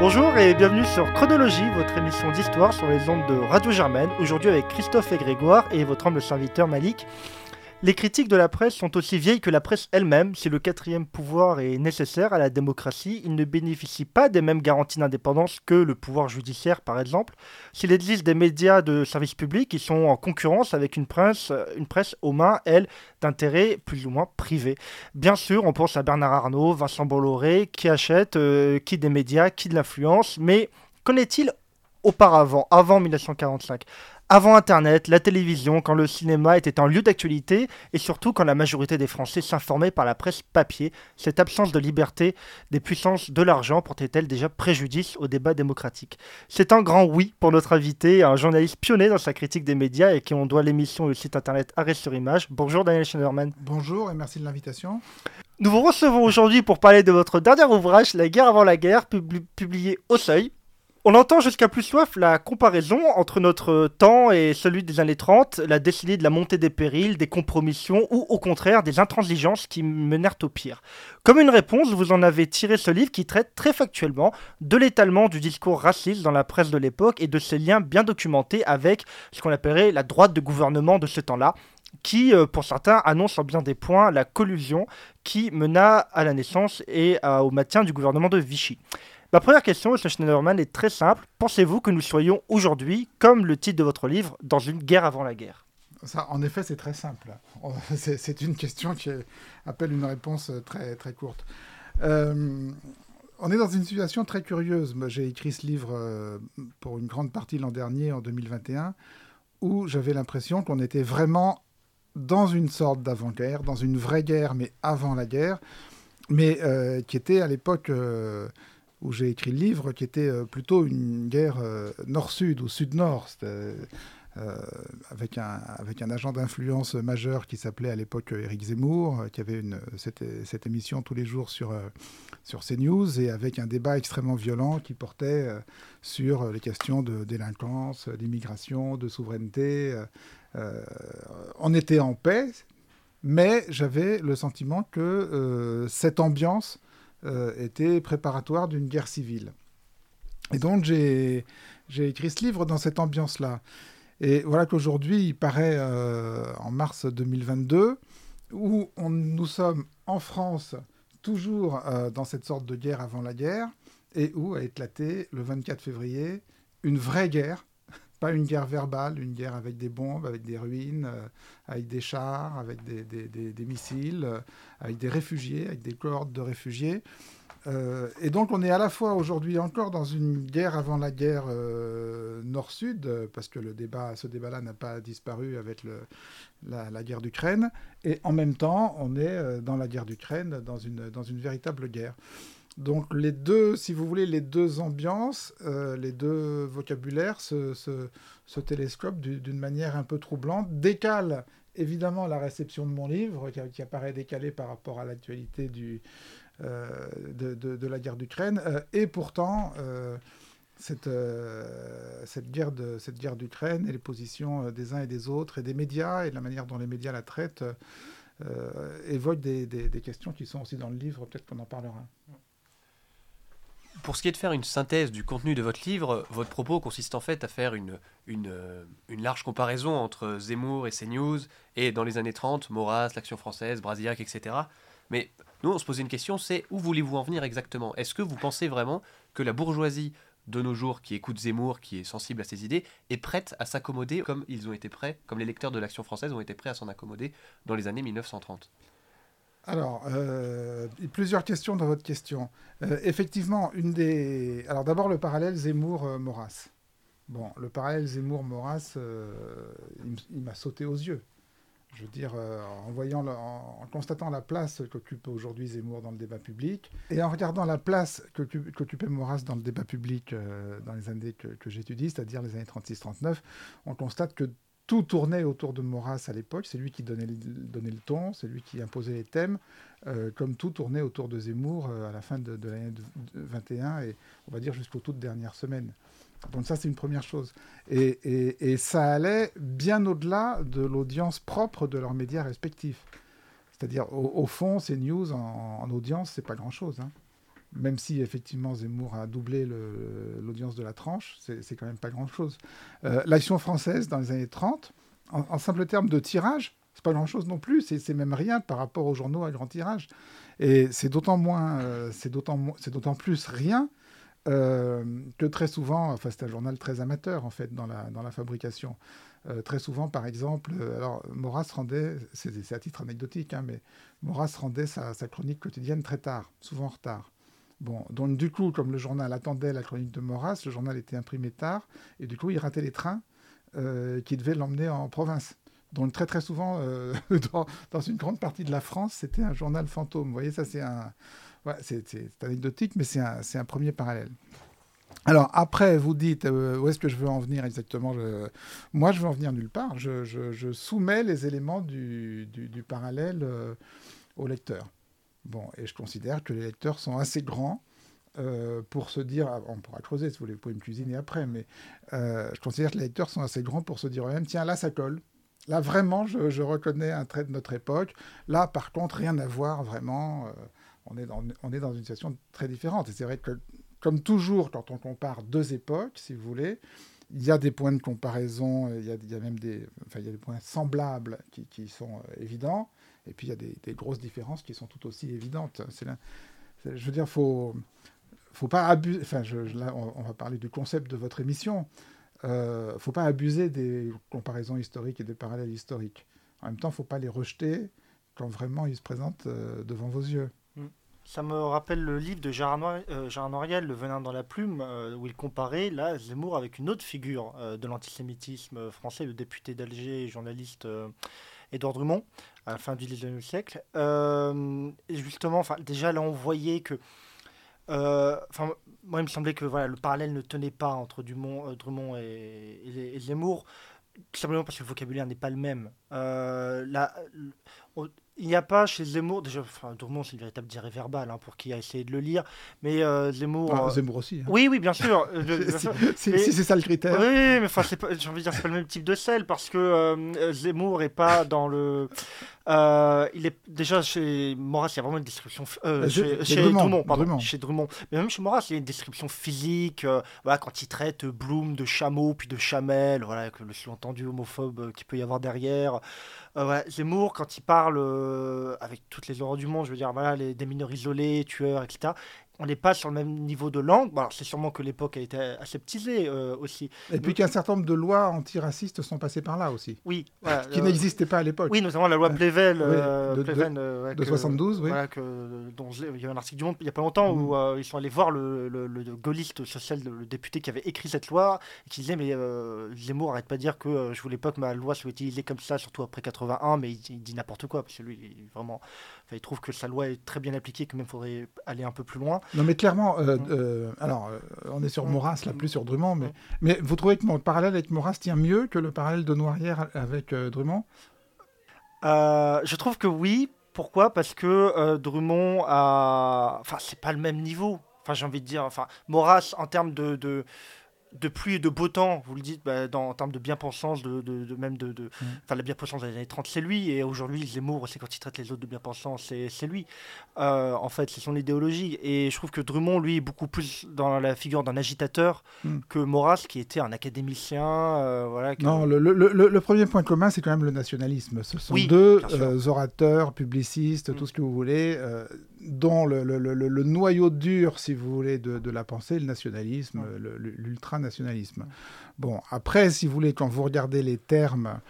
Bonjour et bienvenue sur Chronologie, votre émission d'histoire sur les ondes de Radio Germaine. Aujourd'hui avec Christophe et Grégoire et votre humble serviteur Malik. Les critiques de la presse sont aussi vieilles que la presse elle-même. Si le quatrième pouvoir est nécessaire à la démocratie, il ne bénéficie pas des mêmes garanties d'indépendance que le pouvoir judiciaire, par exemple. S'il existe des médias de service public qui sont en concurrence avec une presse, une presse aux mains, elle, d'intérêts plus ou moins privés. Bien sûr, on pense à Bernard Arnault, Vincent Bolloré, qui achètent, euh, qui des médias, qui de l'influence, mais qu'en est-il auparavant, avant 1945 avant Internet, la télévision, quand le cinéma était un lieu d'actualité et surtout quand la majorité des Français s'informaient par la presse papier, cette absence de liberté des puissances de l'argent portait-elle déjà préjudice au débat démocratique? C'est un grand oui pour notre invité, un journaliste pionnier dans sa critique des médias et qui on doit l'émission et le site internet Arrêt sur Image. Bonjour Daniel Schneiderman. Bonjour et merci de l'invitation. Nous vous recevons aujourd'hui pour parler de votre dernier ouvrage, La guerre avant la guerre, publié au Seuil, on entend jusqu'à plus soif la comparaison entre notre temps et celui des années 30, la décennie de la montée des périls, des compromissions ou au contraire des intransigeances qui menèrent au pire. Comme une réponse, vous en avez tiré ce livre qui traite très factuellement de l'étalement du discours raciste dans la presse de l'époque et de ses liens bien documentés avec ce qu'on appellerait la droite de gouvernement de ce temps-là, qui, euh, pour certains, annonce en bien des points la collusion qui mena à la naissance et au maintien du gouvernement de Vichy. Ma première question, M. Schneiderman, est très simple. Pensez-vous que nous soyons aujourd'hui, comme le titre de votre livre, dans une guerre avant la guerre? En effet, c'est très simple. C'est une question qui appelle une réponse très, très courte. Euh, on est dans une situation très curieuse. J'ai écrit ce livre euh, pour une grande partie l'an dernier, en 2021, où j'avais l'impression qu'on était vraiment dans une sorte d'avant-guerre, dans une vraie guerre, mais avant la guerre, mais euh, qui était à l'époque où j'ai écrit le livre, qui était euh, plutôt une guerre euh, nord-sud ou sud-nord, euh, avec, un, avec un agent d'influence majeur qui s'appelait à l'époque Éric Zemmour, qui avait cette, cette, émission tous les jours sur, sur CNews, et avec un débat extrêmement violent qui portait sur les questions de délinquance, d'immigration, de souveraineté. on était en paix, mais j'avais le sentiment que cette ambiance était préparatoire d'une guerre civile. Et donc j'ai écrit ce livre dans cette ambiance-là. Et voilà qu'aujourd'hui, il paraît euh, en mars 2022, où on, nous sommes en France toujours euh, dans cette sorte de guerre avant la guerre, et où a éclaté le 24 février une vraie guerre pas une guerre verbale, une guerre avec des bombes, avec des ruines, euh, avec des chars, avec des, missiles, euh, avec des réfugiés, avec des cohortes de réfugiés. Euh, et donc on est à la fois aujourd'hui encore dans une guerre avant la guerre nord-sud, parce que le débat, ce débat-là n'a pas disparu avec la, guerre d'Ukraine, et en même temps on est dans la guerre d'Ukraine, dans une véritable guerre. Donc les deux, si vous voulez, les deux ambiances, euh, les deux vocabulaires se, télescopent d'une manière un peu troublante, décalent évidemment la réception de mon livre, qui, apparaît décalée par rapport à l'actualité euh, de, de, la guerre d'Ukraine, euh, et pourtant cette, cette guerre d'Ukraine et les positions des uns et des autres, et des médias, et la manière dont les médias la traitent, évoquent des, des questions qui sont aussi dans le livre, peut-être qu'on en parlera. Pour ce qui est de faire une synthèse du contenu de votre livre, votre propos consiste en fait à faire une, euh, large comparaison entre Zemmour et CNews, et dans les années 30, Maurras, l'Action française, Brasillac, etc. Mais nous, on se posait une question, c'est où voulez-vous en venir exactement? Est-ce que vous pensez vraiment que la bourgeoisie de nos jours, qui écoute Zemmour, qui est sensible à ses idées, est prête à s'accommoder comme ils ont été prêts, comme les lecteurs de l'Action française ont été prêts à s'en accommoder dans les années 1930 alors, euh, plusieurs questions dans votre question. Euh, effectivement, une des. Alors, d'abord, le parallèle Zemmour-Maurras. Bon, le parallèle Zemmour-Maurras, euh, il, m'a sauté aux yeux. Je veux dire, en, voyant en, constatant la place qu'occupe aujourd'hui Zemmour dans le débat public, et en regardant la place qu'occupait Maurras dans le débat public dans les années que, que j'étudie, c'est-à-dire les années 36-39, on constate que tout tournait autour de Maurras à l'époque. C'est lui qui donnait le, ton, c'est lui qui imposait les thèmes, euh, comme tout tournait autour de Zemmour euh, à la fin de, l'année 21 et on va dire jusqu'aux toutes dernières semaines. Donc ça, c'est une première chose. Et, ça allait bien au-delà de l'audience propre de leurs médias respectifs. C'est-à-dire, au, fond, ces news en, audience, c'est pas grand-chose. Hein. Même si effectivement Zemmour a doublé l'audience de la tranche, c'est quand même pas grand-chose. Euh, l'action française dans les années 30, en, simple terme de tirage, c'est pas grand-chose non plus, c'est même rien par rapport aux journaux à grand tirage. Et c'est d'autant moins, euh, c'est d'autant plus rien euh, que très souvent, enfin c'est un journal très amateur en fait dans la, dans la fabrication. Euh, très souvent, par exemple, alors Maurras rendait, c'est à titre anecdotique, hein, mais Maurras rendait sa, chronique quotidienne très tard, souvent en retard. Bon, donc du coup, comme le journal attendait la chronique de Maurras, le journal était imprimé tard, et du coup, il ratait les trains qui devaient l'emmener en province. Donc très très souvent, dans, dans, une grande partie de la France, c'était un journal fantôme. Vous voyez, ça c'est un, anecdotique, mais c'est un, premier parallèle. Alors après, vous dites euh, où est-ce que je veux en venir exactement? Moi, je veux en venir nulle part. Je, soumets les éléments du, parallèle euh, au lecteur. Bon, et je considère que les lecteurs sont assez grands euh, pour se dire, ah, on pourra creuser si vous voulez, vous pouvez me cuisiner après, mais je considère que les lecteurs sont assez grands pour se dire eux-mêmes, tiens, là, ça colle. Là, vraiment, je, reconnais un trait de notre époque. Là, par contre, rien à voir vraiment on est dans, on est dans une situation très différente. Et c'est vrai que, comme toujours, quand on compare deux époques, si vous voulez, il y a des points de comparaison, il y a, même des, enfin, il y a des points semblables qui, sont euh, évidents, et puis il y a des, grosses différences qui sont tout aussi évidentes. Je veux dire, faut, faut pas abuser. Enfin, là, on, va parler du concept de votre émission. Euh, faut pas abuser des comparaisons historiques et des parallèles historiques. En même temps, faut pas les rejeter quand vraiment ils se présentent euh, devant vos yeux. Ça me rappelle le livre de Gérard, euh, Noriel, Le venin dans la plume, euh, où il comparait là Zemmour avec une autre figure euh, de l'antisémitisme français, le député d'Alger et journaliste Édouard Drummond, à la fin du XIXe siècle. et justement, déjà là, on voyait que. moi, il me semblait que voilà, le parallèle ne tenait pas entre Dumont, Drummond et, et, Zemmour, simplement parce que le vocabulaire n'est pas le même. là, il n'y a pas chez Zemmour, déjà, enfin, Drummond, c'est une véritable diarrhée verbale hein, pour qui a essayé de le lire, mais euh, Zemmour. Ah, euh, Zemmour aussi. Hein. Oui, oui, bien sûr. si, c'est ça le critère. Oui, mais enfin, j'ai envie de dire, c'est pas le même type de sel parce que euh, Zemmour est pas dans le. il est déjà chez Maurras, il y a vraiment une description. chez, chez Drummond, pardon. Chez Drummond. Mais même chez Maurras, il y a une description physique. voilà, quand il traite Bloom de chameau puis de chamelle, voilà, avec le sous-entendu homophobe qu'il peut y avoir derrière. Zemmour, quand il parle euh, avec toutes les horreurs du monde, je veux dire, voilà, les, des mineurs isolés, tueurs, etc on n'est pas sur le même niveau de langue. Bon, c'est sûrement que l'époque a été aseptisée euh, aussi. Et puis qu'un certain nombre de lois antiracistes sont passées par là aussi. Oui. qui n'existaient pas à l'époque. Oui, notamment la loi Plevel. Euh, de, de, de 72, oui. Voilà, que, dont il y a un article du Monde il n'y a pas longtemps où mm. euh, ils sont allés voir le, le, le, gaulliste social, le député qui avait écrit cette loi, et qui disait Mais Zemmour arrête pas de dire que je voulais pas que ma loi soit utilisée comme ça, surtout après 81, mais il, dit n'importe quoi, parce que lui, il, vraiment, il trouve que sa loi est très bien appliquée, que même faudrait aller un peu plus loin. Non, mais clairement, euh, euh, alors, euh, on est sur Maurras, là, plus sur Drummond, mais, mais vous trouvez que mon parallèle avec Maurras tient mieux que le parallèle de Noirière avec Drummond? Je trouve que oui. Pourquoi? Parce que Drummond a. Enfin, c'est pas le même niveau. Enfin, j'ai envie de dire. Enfin, Maurras, en termes de, de de pluie et de beau temps, vous le dites, bah, dans, en termes de bien-pensance, de, de, même de, de mm. la bien-pensance des années 30, c'est lui, et aujourd'hui Zemmour, c'est quand il traite les autres de bien-pensance, c'est lui. Euh, en fait, c'est son idéologie. Et je trouve que Drummond, lui, est beaucoup plus dans la figure d'un agitateur mm. que Maurras, qui était un académicien. Euh, voilà, Non, le, le, le, premier point commun, c'est quand même le nationalisme. Ce sont deux euh, orateurs, publicistes, tout mm. ce que vous voulez, dont le, noyau dur, si vous voulez, de, la pensée, le nationalisme, l'ultranationalisme. Bon, après, si vous voulez, quand vous regardez les termes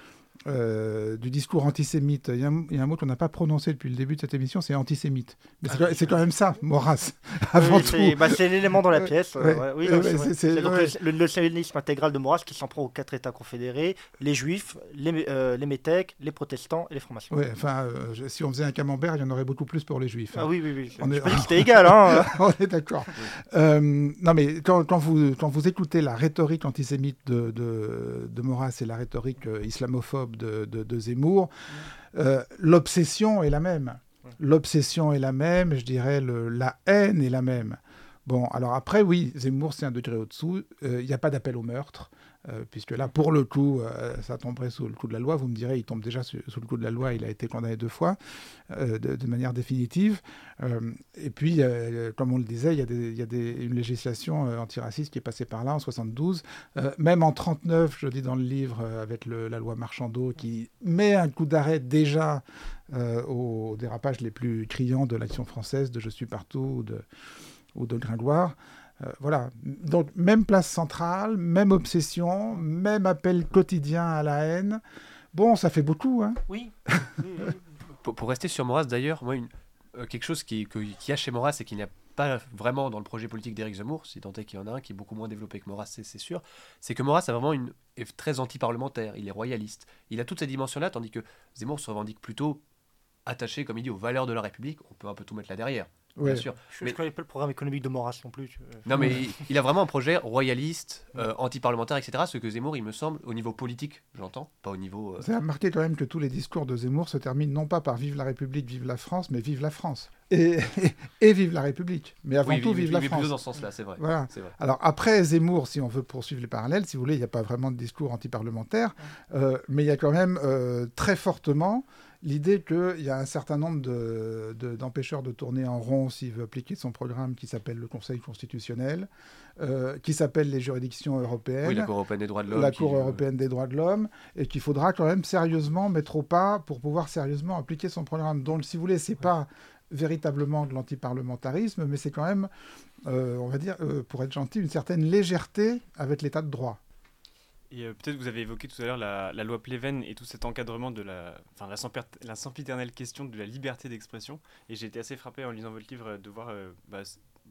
euh, du discours antisémite. Il y, a un, mot qu'on n'a pas prononcé depuis le début de cette émission, c'est antisémite. Mais c'est quand même ça, Maurras, avant tout. Bah, c'est l'élément dans la pièce. le, nationalisme intégral de Maurras qui s'en prend aux quatre États confédérés, les juifs, les, euh, les métèques, les protestants et les francs-maçons. Oui, enfin, euh, si on faisait un camembert, il y en aurait beaucoup plus pour les juifs. Hein. Ah oui, oui, oui. On est... c'était égal. Hein. on est d'accord. non, mais quand, quand, vous, quand vous écoutez la rhétorique antisémite de, de, de Maurras et la rhétorique islamophobe de, Zemmour, euh, l'obsession est la même. L'obsession est la même, je dirais, la haine est la même. Bon, alors après, oui, Zemmour, c'est un degré au-dessous. Euh, il n'y a pas d'appel au meurtre. Euh, puisque là, pour le coup, euh, ça tomberait sous le coup de la loi. Vous me direz, il tombe déjà sous, le coup de la loi, il a été condamné deux fois, euh, de, manière définitive. et puis, comme on le disait, il y a, une législation antiraciste qui est passée par là en 72. même en 39, je dis dans le livre, avec la loi Marchandeau, qui met un coup d'arrêt déjà aux dérapages les plus criants de l'action française, de Je suis partout ou de, ou de Gringoire. Euh, voilà. Donc, même place centrale, même obsession, même appel quotidien à la haine. Bon, ça fait beaucoup, hein Oui. pour, rester sur Maurras, d'ailleurs, moi, euh, quelque chose qui, qui a chez Maurras et qui n'y a pas vraiment dans le projet politique d'Éric Zemmour, si tant est qu'il y en a un qui est beaucoup moins développé que Maurras, c'est sûr, c'est que Maurras a vraiment une, est très anti-parlementaire, il est royaliste. Il a toutes ces dimensions-là, tandis que Zemmour se revendique plutôt attaché, comme il dit, aux valeurs de la République. On peut un peu tout mettre là derrière bien sûr. Je ne connais pas le programme économique de Maurras non plus. Non, mais il, a vraiment un projet royaliste, euh, anti-parlementaire, etc. Ce que Zemmour, il me semble, au niveau politique, j'entends, pas au niveau. Euh... a remarqué quand même que tous les discours de Zemmour se terminent non pas par Vive la République, vive la France, mais vive la France. Et, et, vive la République. Mais avant tout, vive la France. dans ce sens-là, c'est vrai. Voilà. Alors après Zemmour, si on veut poursuivre les parallèles, si vous voulez, il n'y a pas vraiment de discours anti-parlementaire, euh, mais il y a quand même euh, très fortement l'idée qu'il y a un certain nombre d'empêcheurs de, de, tourner en rond s'il veut appliquer son programme qui s'appelle le Conseil constitutionnel, euh, qui s'appelle les juridictions européennes. la Cour européenne des droits de l'homme. La Cour européenne des droits de l'homme, et qu'il faudra quand même sérieusement mettre au pas pour pouvoir sérieusement appliquer son programme. Donc, si vous voulez, c'est pas véritablement de l'antiparlementarisme, mais c'est quand même, euh, on va dire, euh, pour être gentil, une certaine légèreté avec l'état de droit. Et euh, peut-être vous avez évoqué tout à l'heure la, loi Pleven et tout cet encadrement de la, enfin, la, sempiternelle question de la liberté d'expression. Et j'ai été assez frappé en lisant votre livre de voir bah,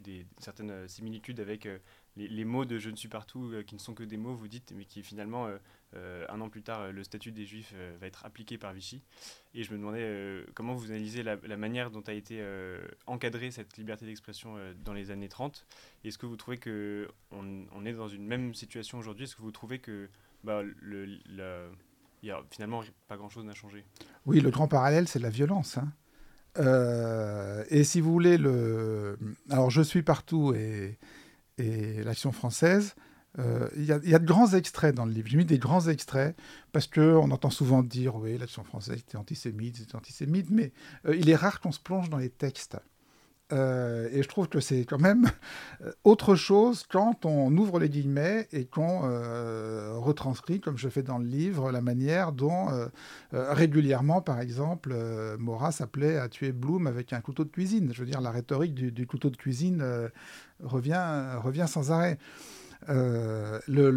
des, certaines similitudes avec euh, les, mots de Je ne suis partout, qui ne sont que des mots, vous dites, mais qui finalement, un an plus tard, le statut des Juifs va être appliqué par Vichy. Et je me demandais comment vous analysez la, manière dont a été encadrée cette liberté d'expression dans les années 30. Est-ce que vous trouvez qu'on on est dans une même situation aujourd'hui? Est-ce que vous trouvez que bah, le, y a finalement pas grand-chose n'a changé? Oui, le grand parallèle, c'est la violence. Hein. Euh, et si vous voulez, le... alors je suis partout et, et l'action française, euh, il y, a de grands extraits dans le livre. J'ai mis des grands extraits parce qu'on entend souvent dire oui, l'action française était antisémite, c'était antisémite, mais euh, il est rare qu'on se plonge dans les textes. Euh, et je trouve que c'est quand même autre chose quand on ouvre les guillemets et qu'on retranscrit, comme je fais dans le livre, la manière dont régulièrement, par exemple, Maurras s'appelait à tuer Bloom avec un couteau de cuisine. Je veux dire, la rhétorique du, couteau de cuisine revient sans arrêt. Le,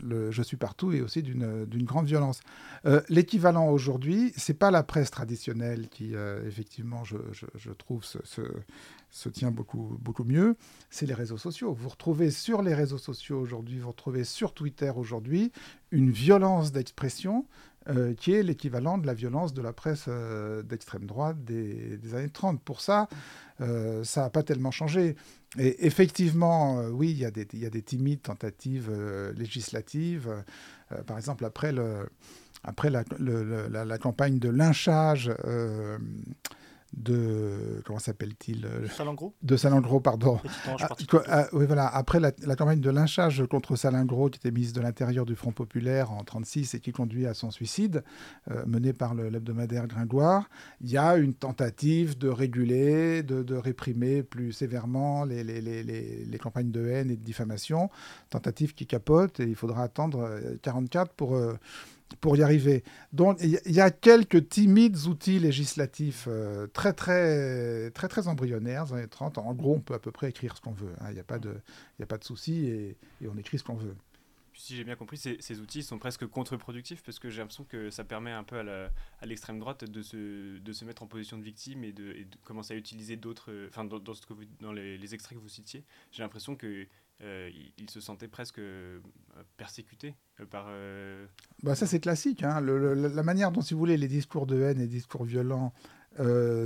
le Je suis partout est aussi d'une grande violence. Euh, l'équivalent aujourd'hui, c'est pas la presse traditionnelle qui, euh, effectivement, je, je, trouve, se, se, tient beaucoup, beaucoup mieux, c'est les réseaux sociaux. Vous retrouvez sur les réseaux sociaux aujourd'hui, vous retrouvez sur Twitter aujourd'hui une violence d'expression euh, qui est l'équivalent de la violence de la presse d'extrême droite des, années 30. Pour ça, ça n'a pas tellement changé. Et effectivement, oui, il y, a des, timides tentatives législatives. par exemple, après la, campagne de lynchage euh, de comment s'appelle-t-il euh, Salingro de Salingro pardon. Ah, ah, oui voilà. Après la, campagne de lynchage contre Salingro qui était ministre de l'intérieur du Front populaire en 36 et qui conduit à son suicide euh, mené par l'hebdomadaire Gringoire il y a une tentative de réguler de, de réprimer plus sévèrement les, les, les, les, campagnes de haine et de diffamation. Tentative qui capote et il faudra attendre 44 pour pour y arriver. Donc il y a quelques timides outils législatifs euh, très très très très embryonnaires dans les 30. En gros, on peut à peu près écrire ce qu'on veut. Hein. Il n'y a pas de a pas de souci et, on écrit ce qu'on veut. Si j'ai bien compris, ces, outils sont presque contre-productifs parce que j'ai l'impression que ça permet un peu à l'extrême droite de se, de se mettre en position de victime et de, commencer à utiliser d'autres. Enfin, dans, dans, ce que dans les, les, extraits que vous citiez, j'ai l'impression que euh, il, se sentait presque euh, persécuté euh, par. Bah ça c'est classique. Hein. la manière dont, si vous voulez, les discours de haine et les discours violents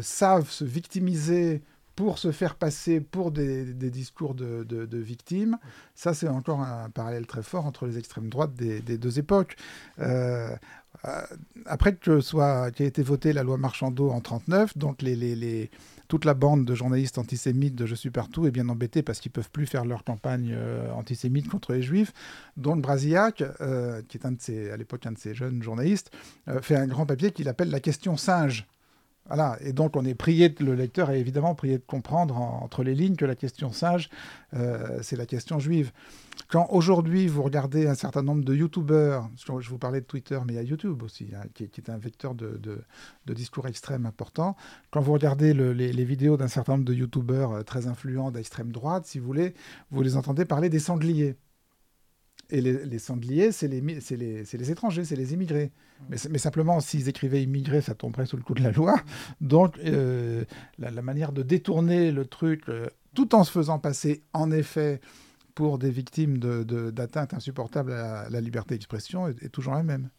savent se victimiser pour se faire passer pour des, discours de, victimes, ça c'est encore un parallèle très fort entre les extrêmes droites des, deux époques. après que soit été votée la loi Marchandeau en 39, donc les, les, les toute la bande de journalistes antisémites de Je suis partout est bien embêtée parce qu'ils peuvent plus faire leur campagne antisémite contre les juifs. Donc Brasillac, qui est un de à l'époque un de ces jeunes journalistes, fait un grand papier qu'il appelle la question singe. Voilà, et donc on est prié, le lecteur est évidemment prié de comprendre entre les lignes que la question sage, euh, c'est la question juive. Quand aujourd'hui vous regardez un certain nombre de youtubeurs, je vous parlais de Twitter, mais il y a YouTube aussi, hein, qui, est un vecteur de, discours extrême important. Quand vous regardez les, vidéos d'un certain nombre de youtubeurs euh, très influents d'extrême droite, si vous voulez, vous les entendez parler des sangliers. Et les, sangliers, c'est les, les, les, étrangers, c'est les immigrés. Mais, mais simplement, s'ils écrivaient immigrés, ça tomberait sous le coup de la loi. Donc, euh, la, manière de détourner le truc, euh, tout en se faisant passer, en effet, pour des victimes d'atteintes de, insupportables à la, liberté d'expression, est, toujours la même.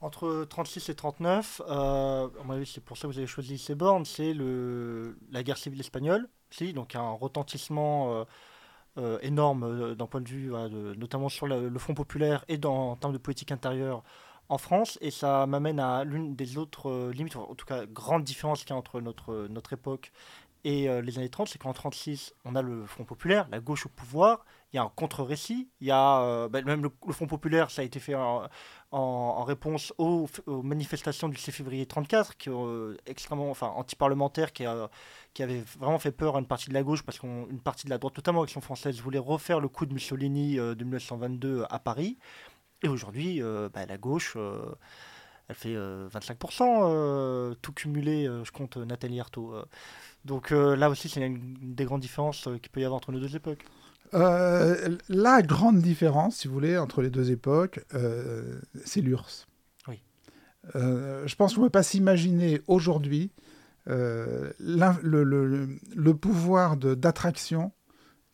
Entre 36 et 39, euh, c'est pour ça que vous avez choisi ces bornes, c'est la guerre civile espagnole, si, donc un retentissement euh, euh, énorme d'un point de vue, notamment sur le, Front populaire et dans, en termes de politique intérieure en France. Et ça m'amène à l'une des autres euh, limites, en tout cas grande différence qu'il y a entre notre, notre époque et euh, les années 30, c'est qu'en 36, on a le Front populaire, la gauche au pouvoir, il y a un contre-récit, il y a euh, bah, même le, Front populaire, ça a été fait en, réponse aux, manifestations du 6 février 34, qui extrêmement, enfin anti-parlementaire, qui, qui avait vraiment fait peur à une partie de la gauche parce qu'une partie de la droite, notamment l'action française, voulait refaire le coup de Mussolini de 1922 à Paris. Et aujourd'hui, euh, bah, la gauche, euh, elle fait 25%, euh, tout cumulé, je compte Nathalie Arthaud. donc là aussi, c'est une des grandes différences qu'il peut y avoir entre nos deux époques. La grande différence, si vous voulez, entre les deux époques, c'est l'URSS. Oui. je pense qu'on ne peut pas s'imaginer aujourd'hui le, le, le, pouvoir d'attraction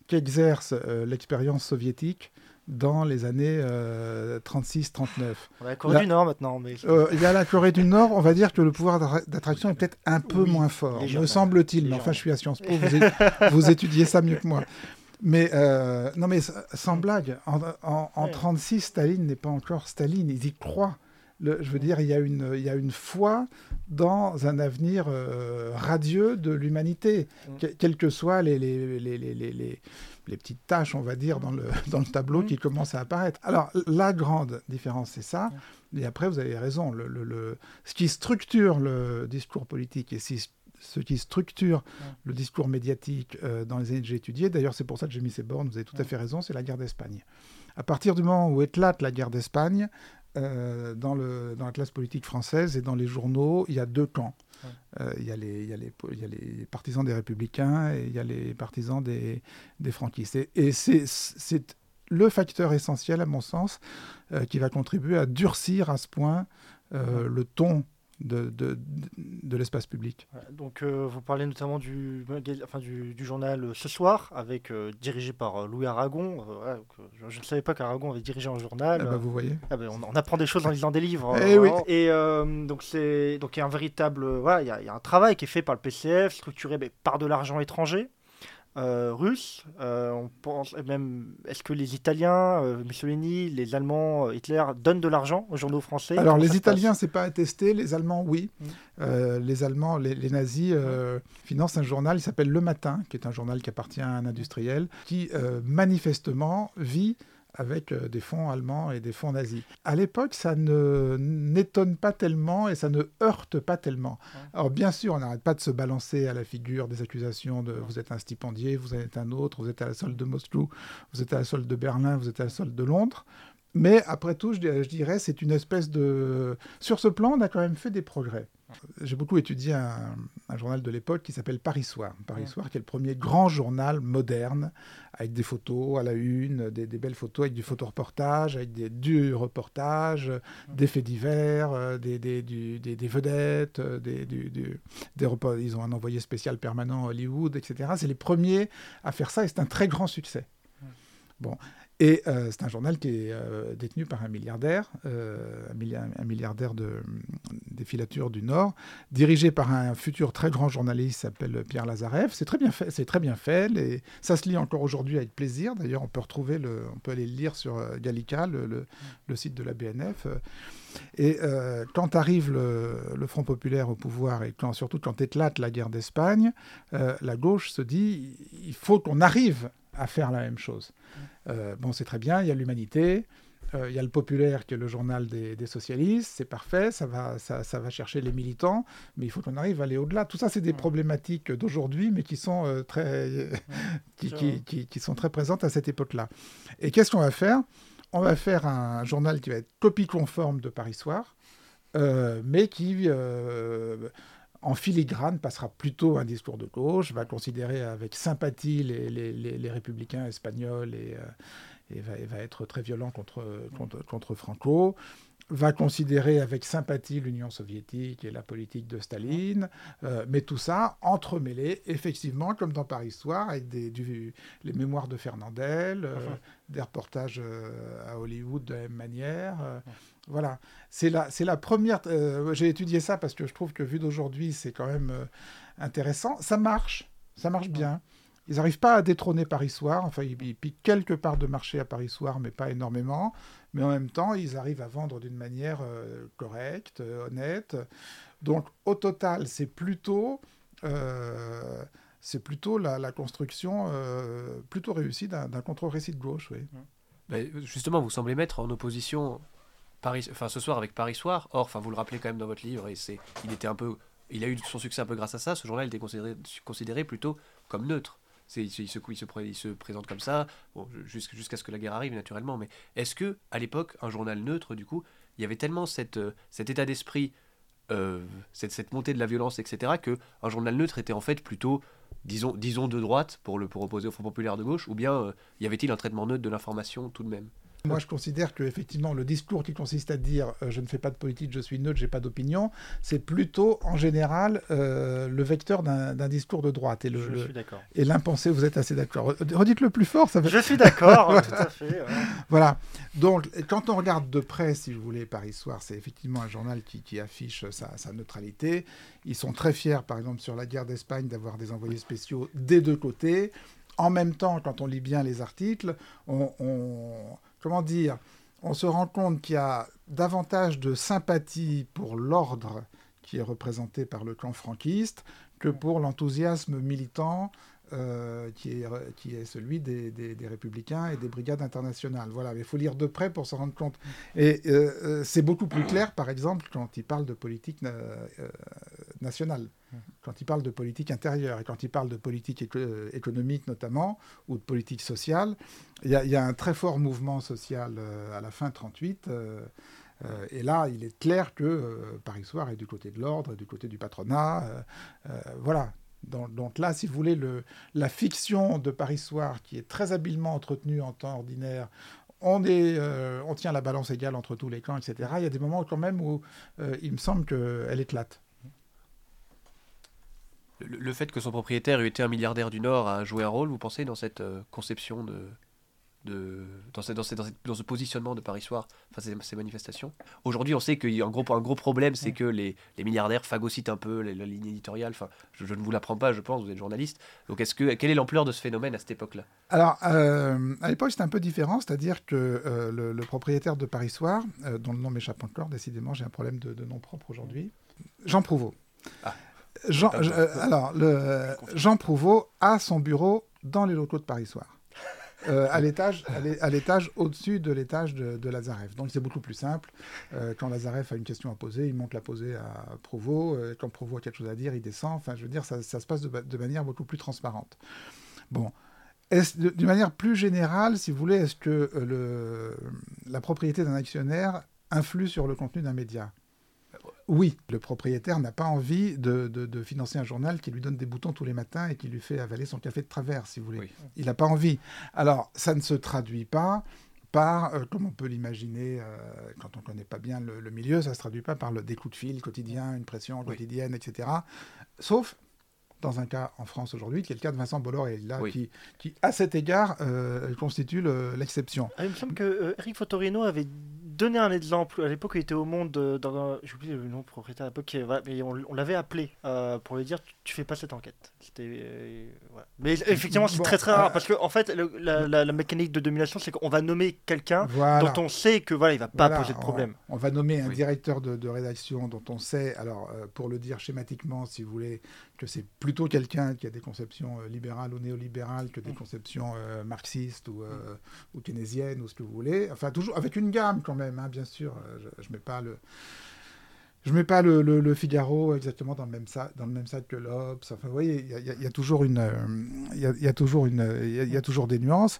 qu'exerce l'expérience soviétique dans les années 36-39. Euh, on a la Corée du Nord maintenant. Mais... Euh, il y a la Corée du Nord, on va dire que le pouvoir d'attraction est peut-être un peu moins fort, me semble-t-il. Mais enfin, je suis à Sciences Po, vous, étudiez ça mieux que moi. Mais euh, non, mais sans blague, en, 36, Staline n'est pas encore Staline, il y croit. Le, je veux dire, il y, a une, il y a une foi dans un avenir radieux de l'humanité, mm. quels que soient les, les, les, les les petites tâches, on va dire, dans le, dans le tableau qui mm. commencent à apparaître. Alors, la grande différence, c'est ça. Et après, vous avez raison. Le, le, ce qui structure le discours politique et ce qui structure le discours médiatique euh, dans les années que j'ai étudiées, d'ailleurs, c'est pour ça que j'ai mis ces bornes, vous avez tout à fait raison, c'est la guerre d'Espagne. À partir du moment où éclate la guerre d'Espagne, euh, dans, le, dans la classe politique française et dans les journaux, il y a deux camps. Euh, il y, a les, y, a les, y a les partisans des républicains et il y a les partisans des, des franquistes. Et, c'est le facteur essentiel, à mon sens, euh, qui va contribuer à durcir à ce point le ton de, de, de l'espace public. Donc euh, vous parlez notamment du, enfin, du, du journal Ce Soir, avec, euh, dirigé par euh, Louis Aragon. je, ne savais pas qu'Aragon avait dirigé un journal. Ah bah, vous voyez. Ah bah, on, apprend des choses en lisant des livres. Eh oui. Et donc c'est donc il y a un véritable voilà, il y, a, y, a un travail qui est fait par le PCF, structuré par de l'argent étranger. Euh, russes. Euh, on pense même, est-ce que les Italiens, euh, Mussolini, les Allemands, Hitler donnent de l'argent aux journaux français? Alors les Italiens, c'est pas attesté. Les Allemands, oui. Mm. les Allemands, les, les nazis financent un journal. Il s'appelle Le Matin, qui est un journal qui appartient à un industriel, qui manifestement vit avec euh, des fonds allemands et des fonds nazis. À l'époque, ça ne n'étonne pas tellement et ça ne heurte pas tellement. Alors bien sûr, on n'arrête pas de se balancer à la figure des accusations de vous êtes un stipendier, vous êtes un autre, vous êtes à la solde de Moscou, vous êtes à la solde de Berlin, vous êtes à la solde de Londres. Mais après tout, je dirais, c'est une espèce de... Sur ce plan, on a quand même fait des progrès. J'ai beaucoup étudié un, journal de l'époque qui s'appelle Paris Soir. Paris Soir, qui est le premier grand journal moderne, avec des photos à la une, des, belles photos, avec du photoreportage, avec des, du reportage, des faits divers, euh, des, des, des, vedettes, euh, des, des ils ont un envoyé spécial permanent à Hollywood, etc. C'est les premiers à faire ça et c'est un très grand succès. Bon, Et euh, c'est un journal qui est euh, détenu par un milliardaire, euh, un, milliardaire de, des filatures du Nord, dirigé par un futur très grand journaliste qui s'appelle Pierre Lazareff. C'est très bien fait, c'est très bien fait. Ça se lit encore aujourd'hui avec plaisir. D'ailleurs, on peut retrouver on peut aller le lire sur Gallica, le, site de la BNF. Et quand arrive le, le, Front populaire au pouvoir et quand, surtout quand éclate la guerre d'Espagne, la gauche se dit il faut qu'on arrive à faire la même chose. Euh, bon, c'est très bien, il y a l'humanité, euh, il y a le populaire qui est le journal des, socialistes, c'est parfait, ça va, ça, ça, va chercher les militants, mais il faut qu'on arrive à aller au-delà. Tout ça, c'est des problématiques d'aujourd'hui, mais qui sont, euh, très, qui, qui, qui, sont très présentes à cette époque-là. Et qu'est-ce qu'on va faire? On va faire un journal qui va être copie conforme de Paris Soir, mais qui en filigrane, passera plutôt un discours de gauche, va considérer avec sympathie les, les, les, républicains espagnols et, euh, et, va, va, être très violent contre, contre, contre, Franco, va considérer avec sympathie l'Union soviétique et la politique de Staline, euh, mais tout ça entremêlé, effectivement, comme dans Paris Soir, avec des, du, les mémoires de Fernandel, euh, des reportages à Hollywood de la même manière. Voilà, c'est la, la première. Euh, j'ai étudié ça parce que je trouve que vu d'aujourd'hui, c'est quand même euh, intéressant. Ça marche, ça marche bien. Ils n'arrivent pas à détrôner Paris Soir. Enfin, ils, piquent quelques parts de marché à Paris Soir, mais pas énormément. Mais en même temps, ils arrivent à vendre d'une manière euh, correcte, honnête. Donc, au total, c'est plutôt, plutôt la, construction plutôt réussie d'un, contre-récit de gauche. Ben, justement, vous semblez mettre en opposition Paris, enfin ce soir avec Paris Soir. Or, enfin vous le rappelez quand même dans votre livre, et c'est, il était un peu, il a eu son succès un peu grâce à ça. Ce journal était considéré, plutôt comme neutre. C'est, il, se, il, se, il, se, présente comme ça, bon, jusqu'à ce que la guerre arrive naturellement. Mais est-ce que à l'époque, un journal neutre, du coup, il y avait tellement cette, euh, cet état d'esprit, euh, cette, cette, montée de la violence, etc., que un journal neutre était en fait plutôt, disons, disons de droite pour le pour opposer au Front populaire de gauche, ou bien euh, y avait-il un traitement neutre de l'information tout de même? Moi, je considère que effectivement, le discours qui consiste à dire euh, je ne fais pas de politique, je suis neutre, j'ai pas d'opinion, c'est plutôt en général euh, le vecteur d'un discours de droite. Et le, je suis d'accord. Et l'impensé, vous êtes assez d'accord. Redites le plus fort. Ça Je suis d'accord, tout à fait. Voilà. Donc, quand on regarde de près, si vous voulez, Paris Soir, c'est effectivement un journal qui, qui affiche sa, sa, neutralité. Ils sont très fiers, par exemple, sur la guerre d'Espagne, d'avoir des envoyés spéciaux des deux côtés. En même temps, quand on lit bien les articles, on, on comment dire, on se rend compte qu'il y a davantage de sympathie pour l'ordre qui est représenté par le camp franquiste que pour l'enthousiasme militant euh, qui, est, qui est celui des, des, républicains et des brigades internationales. Voilà, il faut lire de près pour se rendre compte. Et euh, euh, c'est beaucoup plus clair, par exemple, quand il parle de politique nationale, quand il parle de politique intérieure et quand il parle de politique économique notamment, ou de politique sociale. Il y, a un très fort mouvement social à la fin 1938. et là, il est clair que Paris Soir est du côté de l'ordre, du côté du patronat. voilà, donc, là, si vous voulez, le, la fiction de Paris Soir, qui est très habilement entretenue en temps ordinaire, on, euh, on tient la balance égale entre tous les camps, etc. Il y a des moments quand même où euh, il me semble qu'elle éclate. Le, le, fait que son propriétaire ait été un milliardaire du Nord a joué un rôle, vous pensez, dans cette euh, conception de, de, dans, ce, dans, dans, ce positionnement de Paris Soir face à ces, manifestations? Aujourd'hui, on sait qu'il y a un gros, un gros problème, c'est que les, les, milliardaires phagocytent un peu la, ligne éditoriale. Enfin, je, ne vous l'apprends pas, je pense, vous êtes journaliste. Donc, est-ce que, quelle est l'ampleur de ce phénomène à cette époque-là? Alors, euh, à l'époque, c'était un peu différent, c'est-à-dire que euh, le, propriétaire de Paris Soir, euh, dont le nom m'échappe encore, décidément, j'ai un problème de, de nom propre aujourd'hui, Jean Prouveau. Ah. Jean, alors, le, Jean Prouveau a son bureau dans les locaux de Paris Soir. Euh, à l'étage, à l'étage au-dessus de l'étage de, de, Lazareff. Donc c'est beaucoup plus simple. Euh, quand Lazareff a une question à poser, il monte la poser à Provo. Euh, quand Provo a quelque chose à dire, il descend. Enfin, je veux dire, ça, se passe de, manière beaucoup plus transparente. Bon. D'une manière plus générale, si vous voulez, est-ce que le, la propriété d'un actionnaire influe sur le contenu d'un média? Oui, le propriétaire n'a pas envie de, financer un journal qui lui donne des boutons tous les matins et qui lui fait avaler son café de travers, si vous voulez. Il n'a pas envie. Alors, ça ne se traduit pas par, euh, comme on peut l'imaginer euh, quand on ne connaît pas bien le, milieu, ça ne se traduit pas par le, des coups de fil quotidiens, une pression quotidienne, etc. Sauf dans un cas en France aujourd'hui, qui est le cas de Vincent Bolloré, là, Oui. qui, qui, à cet égard, euh, constitue le- l'exception. Ah, il me semble que euh, Eric Fotorino avait donné un exemple à l'époque il était au Monde dans j'ai oublié le nom propriétaire à l'époque mais on, on l'avait appelé euh, pour lui dire tu, tu fais pas cette enquête c'était euh, voilà. mais effectivement c'est Bon, très très rare euh, parce que en fait le- la, la- la mécanique de domination c'est qu'on va nommer quelqu'un Voilà. dont on sait que voilà il va pas Voilà, poser de problème On, va nommer un Oui. directeur de, de rédaction dont on sait, alors euh, pour le dire schématiquement, si vous voulez, que c'est plutôt quelqu'un qui a des conceptions euh, libérales ou néolibérales que des Mm. conceptions euh, marxistes ou, euh, ou keynésiennes ou ce que vous voulez. Enfin, toujours avec une gamme quand même, bien sûr. Euh, Je, je mets pas le. Je mets pas le, Figaro exactement dans le même sac, dans le même sac que l'Obs. Enfin, vous voyez, il y a- toujours des nuances.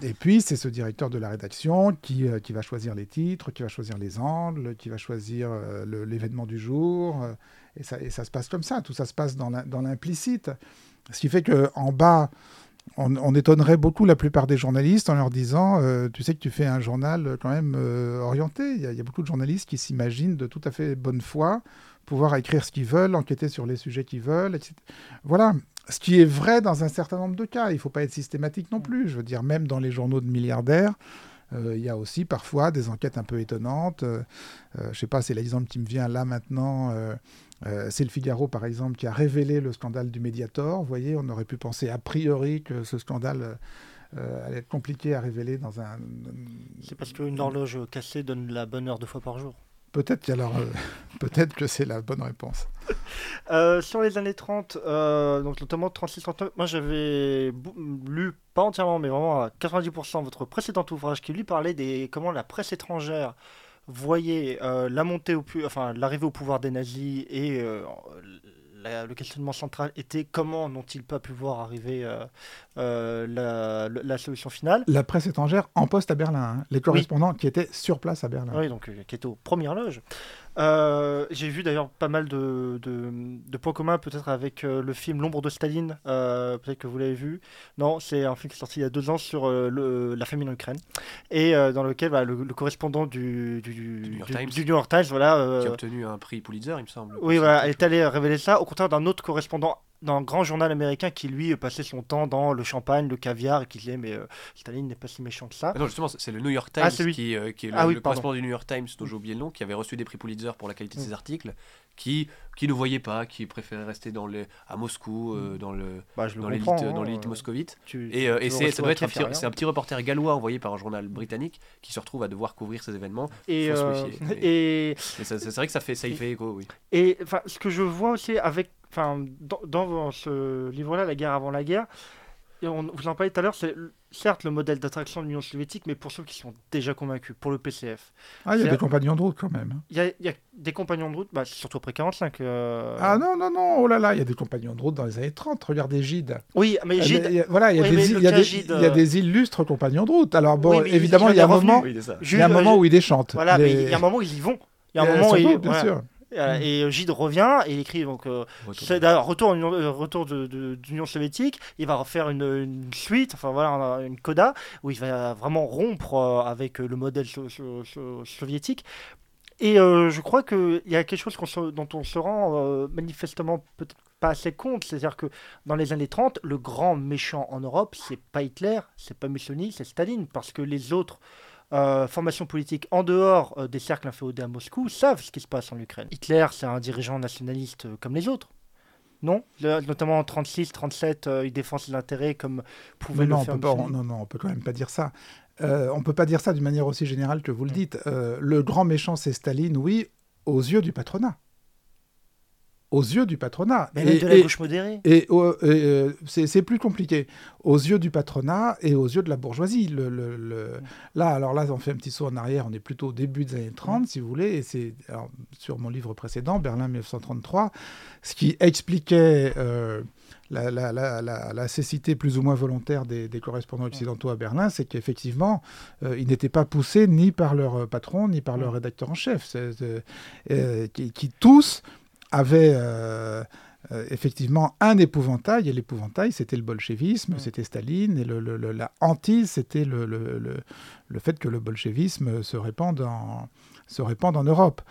Et puis, c'est ce directeur de la rédaction qui, euh, qui va choisir les titres, qui va choisir les angles, qui va choisir euh, l'événement du jour. et, ça, se passe comme ça. Tout ça se passe dans l'im- dans l'implicite. Ce qui fait qu'en bas, on, on étonnerait beaucoup la plupart des journalistes en leur disant euh, Tu sais que tu fais un journal euh, quand même euh, orienté. Il y, a, il y a beaucoup de journalistes qui s'imaginent de tout à fait bonne foi pouvoir écrire ce qu'ils veulent, enquêter sur les sujets qu'ils veulent, etc. Voilà. Ce qui est vrai dans un certain nombre de cas. Il ne faut pas être systématique non plus. Je veux dire, même dans les journaux de milliardaires, il y a aussi parfois des enquêtes un peu étonnantes. Euh, euh, je sais pas, c'est l'exemple qui me vient là maintenant. euh, euh, c'est le Figaro, par exemple, qui a révélé le scandale du Mediator. Vous voyez, on aurait pu penser a priori que ce scandale euh, allait être compliqué à révéler dans un. c'est parce qu'une horloge cassée donne la bonne heure deux fois par jour Peut-être peut-être que c'est la bonne réponse. Euh, sur les années 30, euh, donc notamment 36-39, moi j'avais lu, pas entièrement, mais vraiment à 90% votre précédent ouvrage qui lui parlait des comment la presse étrangère voyait euh, la montée enfin l'arrivée au pouvoir des nazis et la- le questionnement central était comment n'ont-ils pas pu voir arriver euh, euh, la, solution finale. La presse étrangère en poste à Berlin. hein. Les correspondants qui étaient sur place à Berlin. Oui, donc euh, qui était aux premières loges. Euh, J'ai vu d'ailleurs pas mal de, de, de points communs peut-être avec euh, le film L'ombre de Staline, euh, peut-être que vous l'avez vu. Non, c'est un film qui est sorti il y a deux ans sur le- la famine en Ukraine et dans lequel bah, le, le correspondant du, du, Du New York du- Times. du New York Times, voilà, qui a obtenu un prix Pulitzer, il me semble. oui, voilà, est allé révéler ça, au contraire d'un autre correspondant d'un grand journal américain qui lui passait son temps dans le champagne, le caviar et qui disait mais euh, Staline n'est pas si méchant que ça. Ah non, justement, c'est le New York Times Ah, lui. qui, euh, qui est le, Ah oui, le pardon. correspondant du New York Times, dont j'ai oublié le nom, qui avait reçu des prix Pulitzer pour la qualité de ses Mm. articles, qui, qui ne voyait pas, qui préférait rester dans les, à Moscou, euh, Mm. dans le Bah, dans l'élite dans hein, euh, moscovite. tu- Et, euh, et c'est, ça doit être un c'est un petit reporter gallois envoyé par un journal britannique qui se retrouve à devoir couvrir ces événements. Et, euh, et, c'est vrai que ça, fait, ça y fait écho, oui. et enfin, ce que je vois aussi avec, enfin, dans, dans ce livre-là, La guerre avant la guerre, et on, vous en parliez tout à l'heure, c'est certes le modèle d'attraction de l'Union soviétique, mais pour ceux qui sont déjà convaincus, pour le PCF. Ah, il y a des compagnons de route quand même. hein. Il y a, il y a des compagnons de route, bah, surtout après 45. euh, Ah non, non, non, oh là là, il y a des compagnons de route dans les années 30. Regardez Gide. Oui, mais Euh, Gide, il y a- voilà, il y a Oui, des mais y a euh, illustres compagnons de route. Alors bon, Oui, mais évidemment, il y a un moment, Oui, c'est ça. il y a un Jules- moment où il déchante. Voilà, mais Les- il y a un moment où ils y vont. Il y a un Euh, moment où sans il- doute, bien sûr. Euh, Et euh, Gide revient et il écrit donc euh, Retour. d'ailleurs retour, euh, retour de, de- d'Union soviétique. Il va refaire une, une suite, enfin voilà, un- une coda où il va vraiment rompre avec le modèle so- so- so- soviétique. Et je crois qu'il y a quelque chose qu'on se- dont on se rend manifestement peut-être pas assez compte, c'est-à-dire que dans les années 30, le grand méchant en Europe, c'est pas Hitler, c'est pas Mussolini, c'est Staline, parce que les autres euh, formations politiques en dehors euh, des cercles inféodés à Moscou savent ce qui se passe en Ukraine. Hitler, c'est un dirigeant nationaliste euh, comme les autres. Non? Le- Notamment en 36, 37, euh, il défend ses intérêts comme pouvait Non, non, le on faire peut pas, Mussolini. non, non, on peut quand même pas dire ça. On peut pas dire ça d'une manière aussi générale que vous le Mm. dites. Le grand méchant, c'est Staline, oui, aux yeux du patronat. Aux yeux du patronat. Mais Et- de la gauche modérée. Et, et, euh, c'est plus compliqué. Aux yeux du patronat et aux yeux de la bourgeoisie. Le, le- le- Là, alors là, on fait un petit saut en arrière. On est plutôt au début des années 30, si vous voulez. Et c'est sur mon livre précédent, Berlin 1933, ce qui expliquait euh, la, la- la- la- la cécité plus ou moins volontaire des, des correspondants occidentaux à Berlin, c'est qu'effectivement, euh, ils n'étaient pas poussés ni par leur patron, ni par leur rédacteur en chef, euh, qui, qui tous avaient euh, euh, effectivement un épouvantail, et l'épouvantail, c'était le bolchevisme, c'était Staline, et le, le- le- la hantise, c'était le, le- le- le fait que le bolchevisme se répande en, se répande en Europe.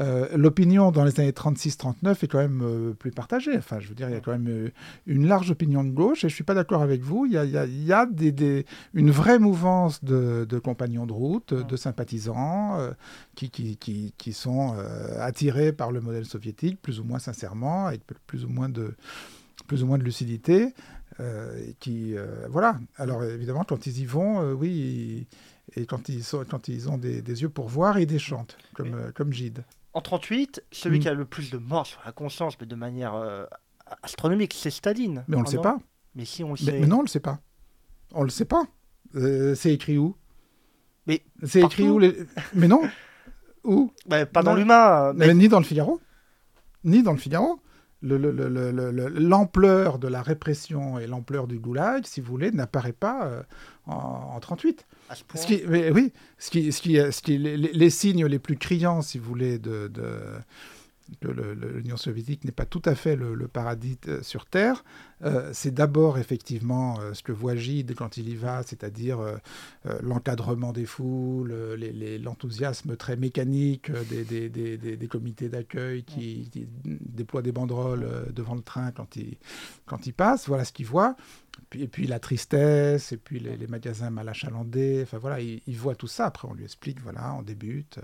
Euh, l'opinion dans les années 36-39 est quand même euh, plus partagée. Enfin, je veux dire, il y a quand même euh, une large opinion de gauche, et je ne suis pas d'accord avec vous. Il y a, il y a, des, une vraie mouvance de, compagnons de route, de sympathisants, qui, qui, qui, qui, sont attirés par le modèle soviétique, plus ou moins sincèrement, avec plus ou moins de, plus ou moins de lucidité. qui, voilà. Alors, évidemment, quand ils y vont, oui, et quand ils, sont, quand ils ont des, yeux pour voir, ils déchantent, comme, comme Gide. En 38, celui mm. qui a le plus de morts sur la conscience, mais de manière euh, astronomique, c'est Staline. Mais on ne le sait pas. Mais si on le sait. Mais, non, on ne le sait pas. On ne le sait pas. Euh, c'est écrit où? Mais c'est écrit où les... Mais non. Où? Bah, Pas dans l'humain. Mais... Ni dans le Figaro. Ni dans le Figaro l'ampleur de la répression et l'ampleur du goulag, si vous voulez, n'apparaît pas euh, en, 38. Ce qui, oui, ce qui, ce qui, ce qui les, les, signes les plus criants, si vous voulez, de, l'Union soviétique n'est pas tout à fait le, paradis euh, sur Terre. Euh, c'est d'abord effectivement euh, ce que voit Gide quand il y va, c'est-à-dire l'encadrement des foules, l'enthousiasme très mécanique des, comités d'accueil qui, déploient des banderoles devant le train quand il, passe. Voilà ce qu'il voit. Et puis la tristesse, et puis les, magasins mal achalandés. Enfin voilà, il, il, voit tout ça. Après, on lui explique voilà, on débute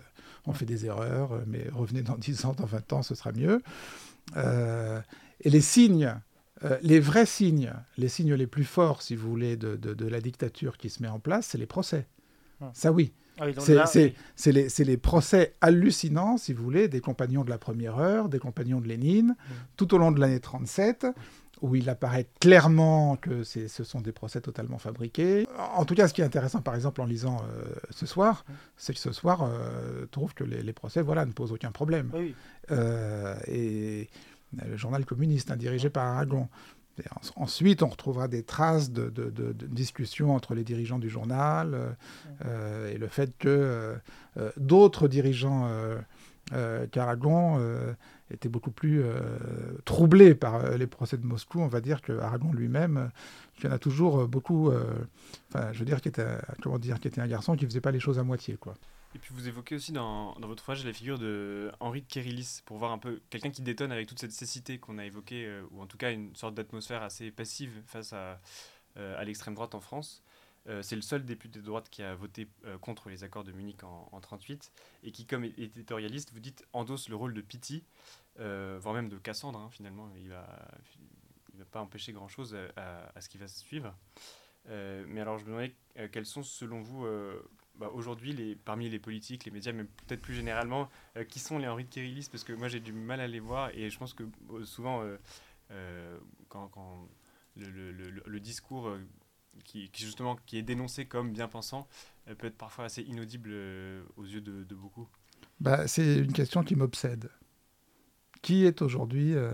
on fait des erreurs, euh, mais revenez dans 10 ans, dans 20 ans, ce sera mieux. Euh, et les signes, euh, les vrais signes, les signes les plus forts, si vous voulez, de, la dictature qui se met en place, c'est les procès. Ça oui. Ah c'est les, les, procès hallucinants, si vous voulez, des compagnons de la première heure, des compagnons de Lénine, tout au long de l'année 37 où il apparaît clairement que ce sont des procès totalement fabriqués. En tout cas, ce qui est intéressant, par exemple, en lisant euh, ce soir, c'est que ce soir euh, trouve que les, procès voilà, ne posent aucun problème. Euh, et le journal communiste, hein, dirigé par Aragon. ensuite, on retrouvera des traces de, discussions entre les dirigeants du journal et le fait que d'autres dirigeants qu'Aragon était beaucoup plus euh, troublé par euh, les procès de Moscou. On va dire que Aragon lui-même, il y en a toujours beaucoup, euh, enfin, je veux dire, qui était, comment dire, qui était un garçon qui faisait pas les choses à moitié, quoi. Et puis vous évoquez aussi dans, dans votre ouvrage la figure de Henri de pour voir un peu quelqu'un qui détonne avec toute cette cécité qu'on a évoquée, ou en tout cas une sorte d'atmosphère assez passive face à, à l'extrême droite en France. Euh, c'est le seul député de droite qui a voté euh, contre les accords de Munich en, 1938 et qui, comme éditorialiste, vous dites endosse le rôle de Pity, euh, voire même de Cassandre. Hein, finalement, il va, il va pas empêcher grand chose à, ce qui va se suivre. mais alors, je me demandais quels sont, selon vous, bah, aujourd'hui, les, parmi les politiques, les médias, mais peut-être plus généralement, qui sont les Henri de Parce que moi, j'ai du mal à les voir et je pense que souvent, quand, le, le, discours qui, justement qui est dénoncé comme bien pensant peut être parfois assez inaudible euh, aux yeux de, beaucoup bah, C'est une question qui m'obsède. Qui est aujourd'hui euh,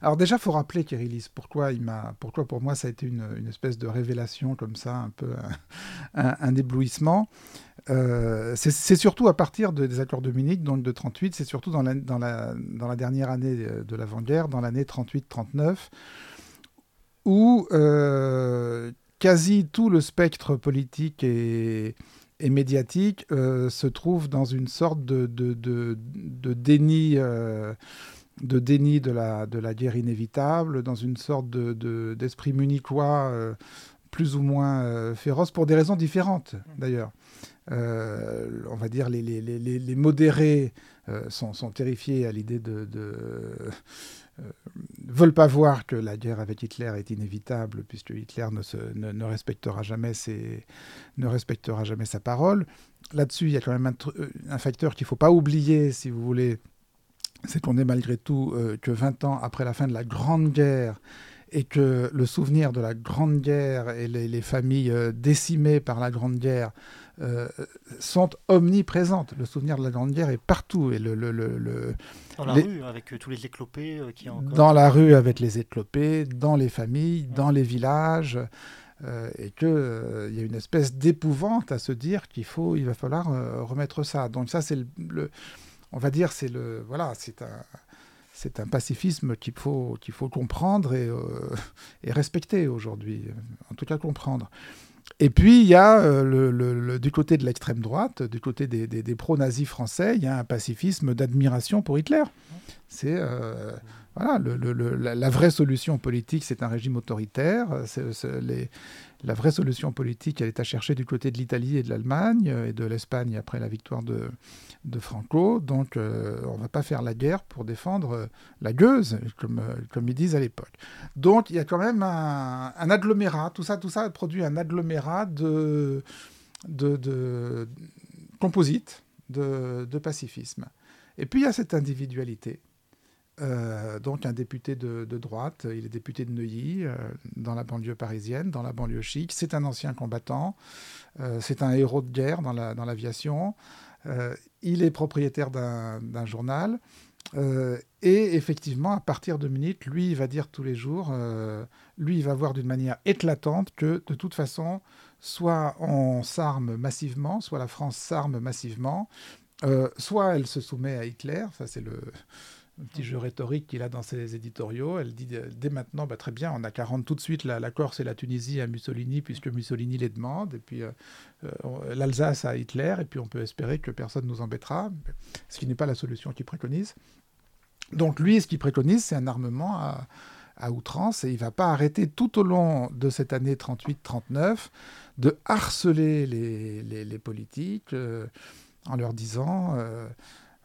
Alors déjà, faut rappeler Kérillis. Pourquoi il pourquoi pour moi ça a été une, une, espèce de révélation comme ça, un peu un, éblouissement. Euh, c'est surtout à partir des accords de Munich, donc de 38. C'est surtout dans la, dans la, dans la dernière année de l'avant-guerre, dans l'année 38-39, où quasi tout le spectre politique et, médiatique euh, se trouve dans une sorte de, déni. de déni de la, guerre inévitable, dans une sorte d'esprit munichois euh, plus ou moins euh, féroce, pour des raisons différentes d'ailleurs. on va dire les, les, modérés sont, terrifiés à l'idée de, euh, veulent pas voir que la guerre avec Hitler est inévitable, puisque Hitler ne, ne, respectera, jamais ne sa parole. Là-dessus, il y a quand même un, un facteur qu'il ne faut pas oublier, si vous voulez, c'est qu'on est malgré tout euh, que 20 ans après la fin de la Grande Guerre, et que le souvenir de la Grande Guerre et les, familles euh, décimées par la Grande Guerre euh, sont omniprésentes. Le souvenir de la Grande Guerre est partout. Et le, le, le, dans la rue, avec euh, tous les éclopés euh, qui encore... Dans la rue, avec les éclopés, dans les familles, dans les villages. et qu'il il y a une espèce d'épouvante à se dire qu'il faut, il va falloir remettre ça. Donc ça, c'est le, on va dire, c'est le, voilà, c'est un, c'est un pacifisme qu'il faut, qu'il faut comprendre et, et respecter aujourd'hui. En tout cas, comprendre. Et puis, il y a euh, du côté de l'extrême droite, du côté des, pro-nazis français, il y a un pacifisme d'admiration pour Hitler. C'est euh, voilà, la, vraie solution politique, c'est un régime autoritaire. La vraie solution politique, elle est à chercher du côté de l'Italie et de l'Allemagne euh, et de l'Espagne après la victoire de, de Franco. Donc, euh, on ne va pas faire la guerre pour défendre euh, la gueuse, comme, euh, comme ils disent à l'époque. Donc, il y a quand même un, agglomérat. Tout ça, tout ça produit un agglomérat de, de, de composites, de, pacifisme. Et puis, il y a cette individualité. Donc un député de, droite, il est député de Neuilly, dans la banlieue parisienne, dans la banlieue chic. C'est un ancien combattant, c'est un héros de guerre dans la- dans l'aviation. Il est propriétaire d'un journal. Euh, et effectivement, à partir de Munich, lui, il va dire tous les jours, euh, lui, il va voir d'une manière éclatante que, de toute façon, soit on s'arme massivement, soit la France s'arme massivement, euh, soit elle se soumet à Hitler, ça c'est le, le petit jeu rhétorique qu'il a dans ses éditoriaux. Elle dit euh, dès maintenant, bah, très bien, on a qu'à rendre tout de suite la, Corse et la Tunisie à Mussolini, puisque Mussolini les demande, et puis euh, euh, l'Alsace à Hitler, et puis on peut espérer que personne nous embêtera, ce qui n'est pas la solution qu'il préconise. Donc lui, ce qu'il préconise, c'est un armement à, outrance, et il ne va pas arrêter tout au long de cette année 38-39 de harceler les, politiques en leur disant...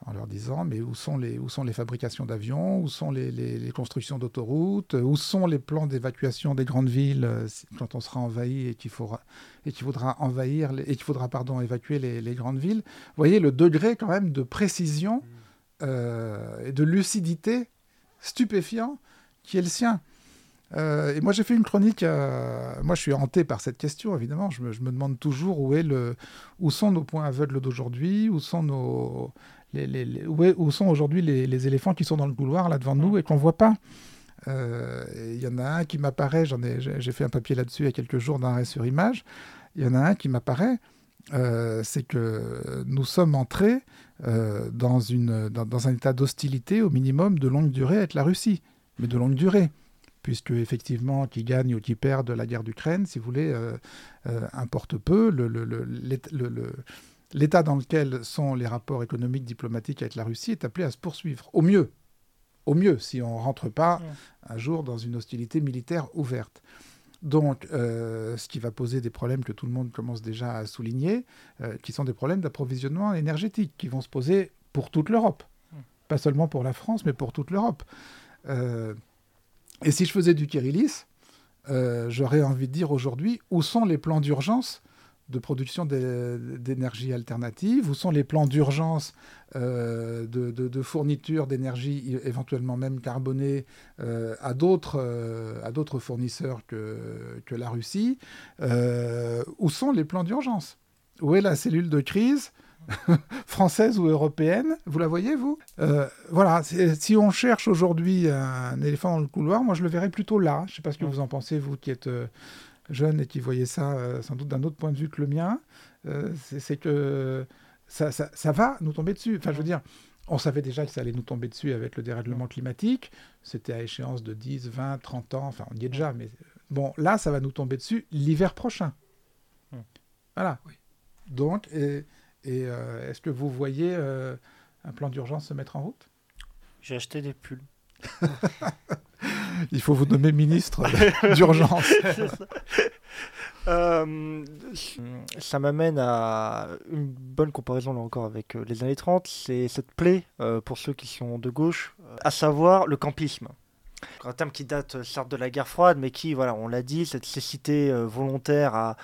en leur disant mais où sont les, où sont les fabrications d'avions, où sont les, les- les constructions d'autoroutes, où sont les plans d'évacuation des grandes villes euh, quand on sera envahi et qu'il faudra, et qu'il faudra envahir et qu'il faudra pardon évacuer les, les grandes villes. Vous voyez le degré quand même de précision euh, et de lucidité stupéfiant qui est le sien. Euh, et moi, j'ai fait une chronique. euh, moi, je suis hanté par cette question, évidemment. Je me, je me demande toujours où, est le, où sont nos points aveugles d'aujourd'hui, où sont nos, les, les- les- où, sont aujourd'hui les, éléphants qui sont dans le couloir là devant nous et qu'on voit pas. Euh, Il y en a un qui m'apparaît. J'en ai, j'ai fait un papier là-dessus il y a quelques jours d'arrêt sur image. Il y en a un qui m'apparaît. euh, c'est que nous sommes entrés euh, dans, une, dans, dans un état d'hostilité au minimum de longue durée avec la Russie, mais de longue durée puisque effectivement, qui gagne ou qui perd de la guerre d'Ukraine, si vous voulez, euh, euh, importe peu. Le- le- le- l'ét- le- le- L'état dans lequel sont les rapports économiques, diplomatiques avec la Russie est appelé à se poursuivre. Au mieux, au mieux, si on ne rentre pas un jour dans une hostilité militaire ouverte. Donc, euh, ce qui va poser des problèmes que tout le monde commence déjà à souligner, euh, qui sont des problèmes d'approvisionnement énergétique, qui vont se poser pour toute l'Europe. Pas seulement pour la France, mais pour toute l'Europe. Euh, et si je faisais du Kirillis, euh, j'aurais envie de dire aujourd'hui où sont les plans d'urgence de production d'é- d'énergie alternative, où sont les plans d'urgence euh, de, de- de fourniture d'énergie, éventuellement même carbonée, euh, à d'autres euh, à d'autres fournisseurs que, que la Russie, où sont les plans d'urgence? Où est la cellule de crise française ou européenne? Vous la voyez, vous? Euh, Voilà, si on cherche aujourd'hui un éléphant dans le couloir, moi je le verrais plutôt là. Je ne sais pas ce que vous en pensez, vous qui êtes euh, jeune et qui voyez ça euh, sans doute d'un autre point de vue que le mien. Euh, c'est que ça, ça- ça va nous tomber dessus. Enfin, je veux dire, on savait déjà que ça allait nous tomber dessus avec le dérèglement climatique. C'était à échéance de 10, 20, 30 ans. Enfin, on y est déjà, mais bon, là, ça va nous tomber dessus l'hiver prochain. Voilà. Donc, et, et, euh, est-ce que vous voyez euh, un plan d'urgence se mettre en route? J'ai acheté des pulls. Il faut vous nommer ministre d'urgence. Euh, ça m'amène à une bonne comparaison là encore avec euh, les années 30, c'est cette plaie euh, pour ceux qui sont de gauche, à savoir le campisme. Un terme qui date certes de la guerre froide, mais qui, voilà, on l'a dit, cette cécité volontaire à,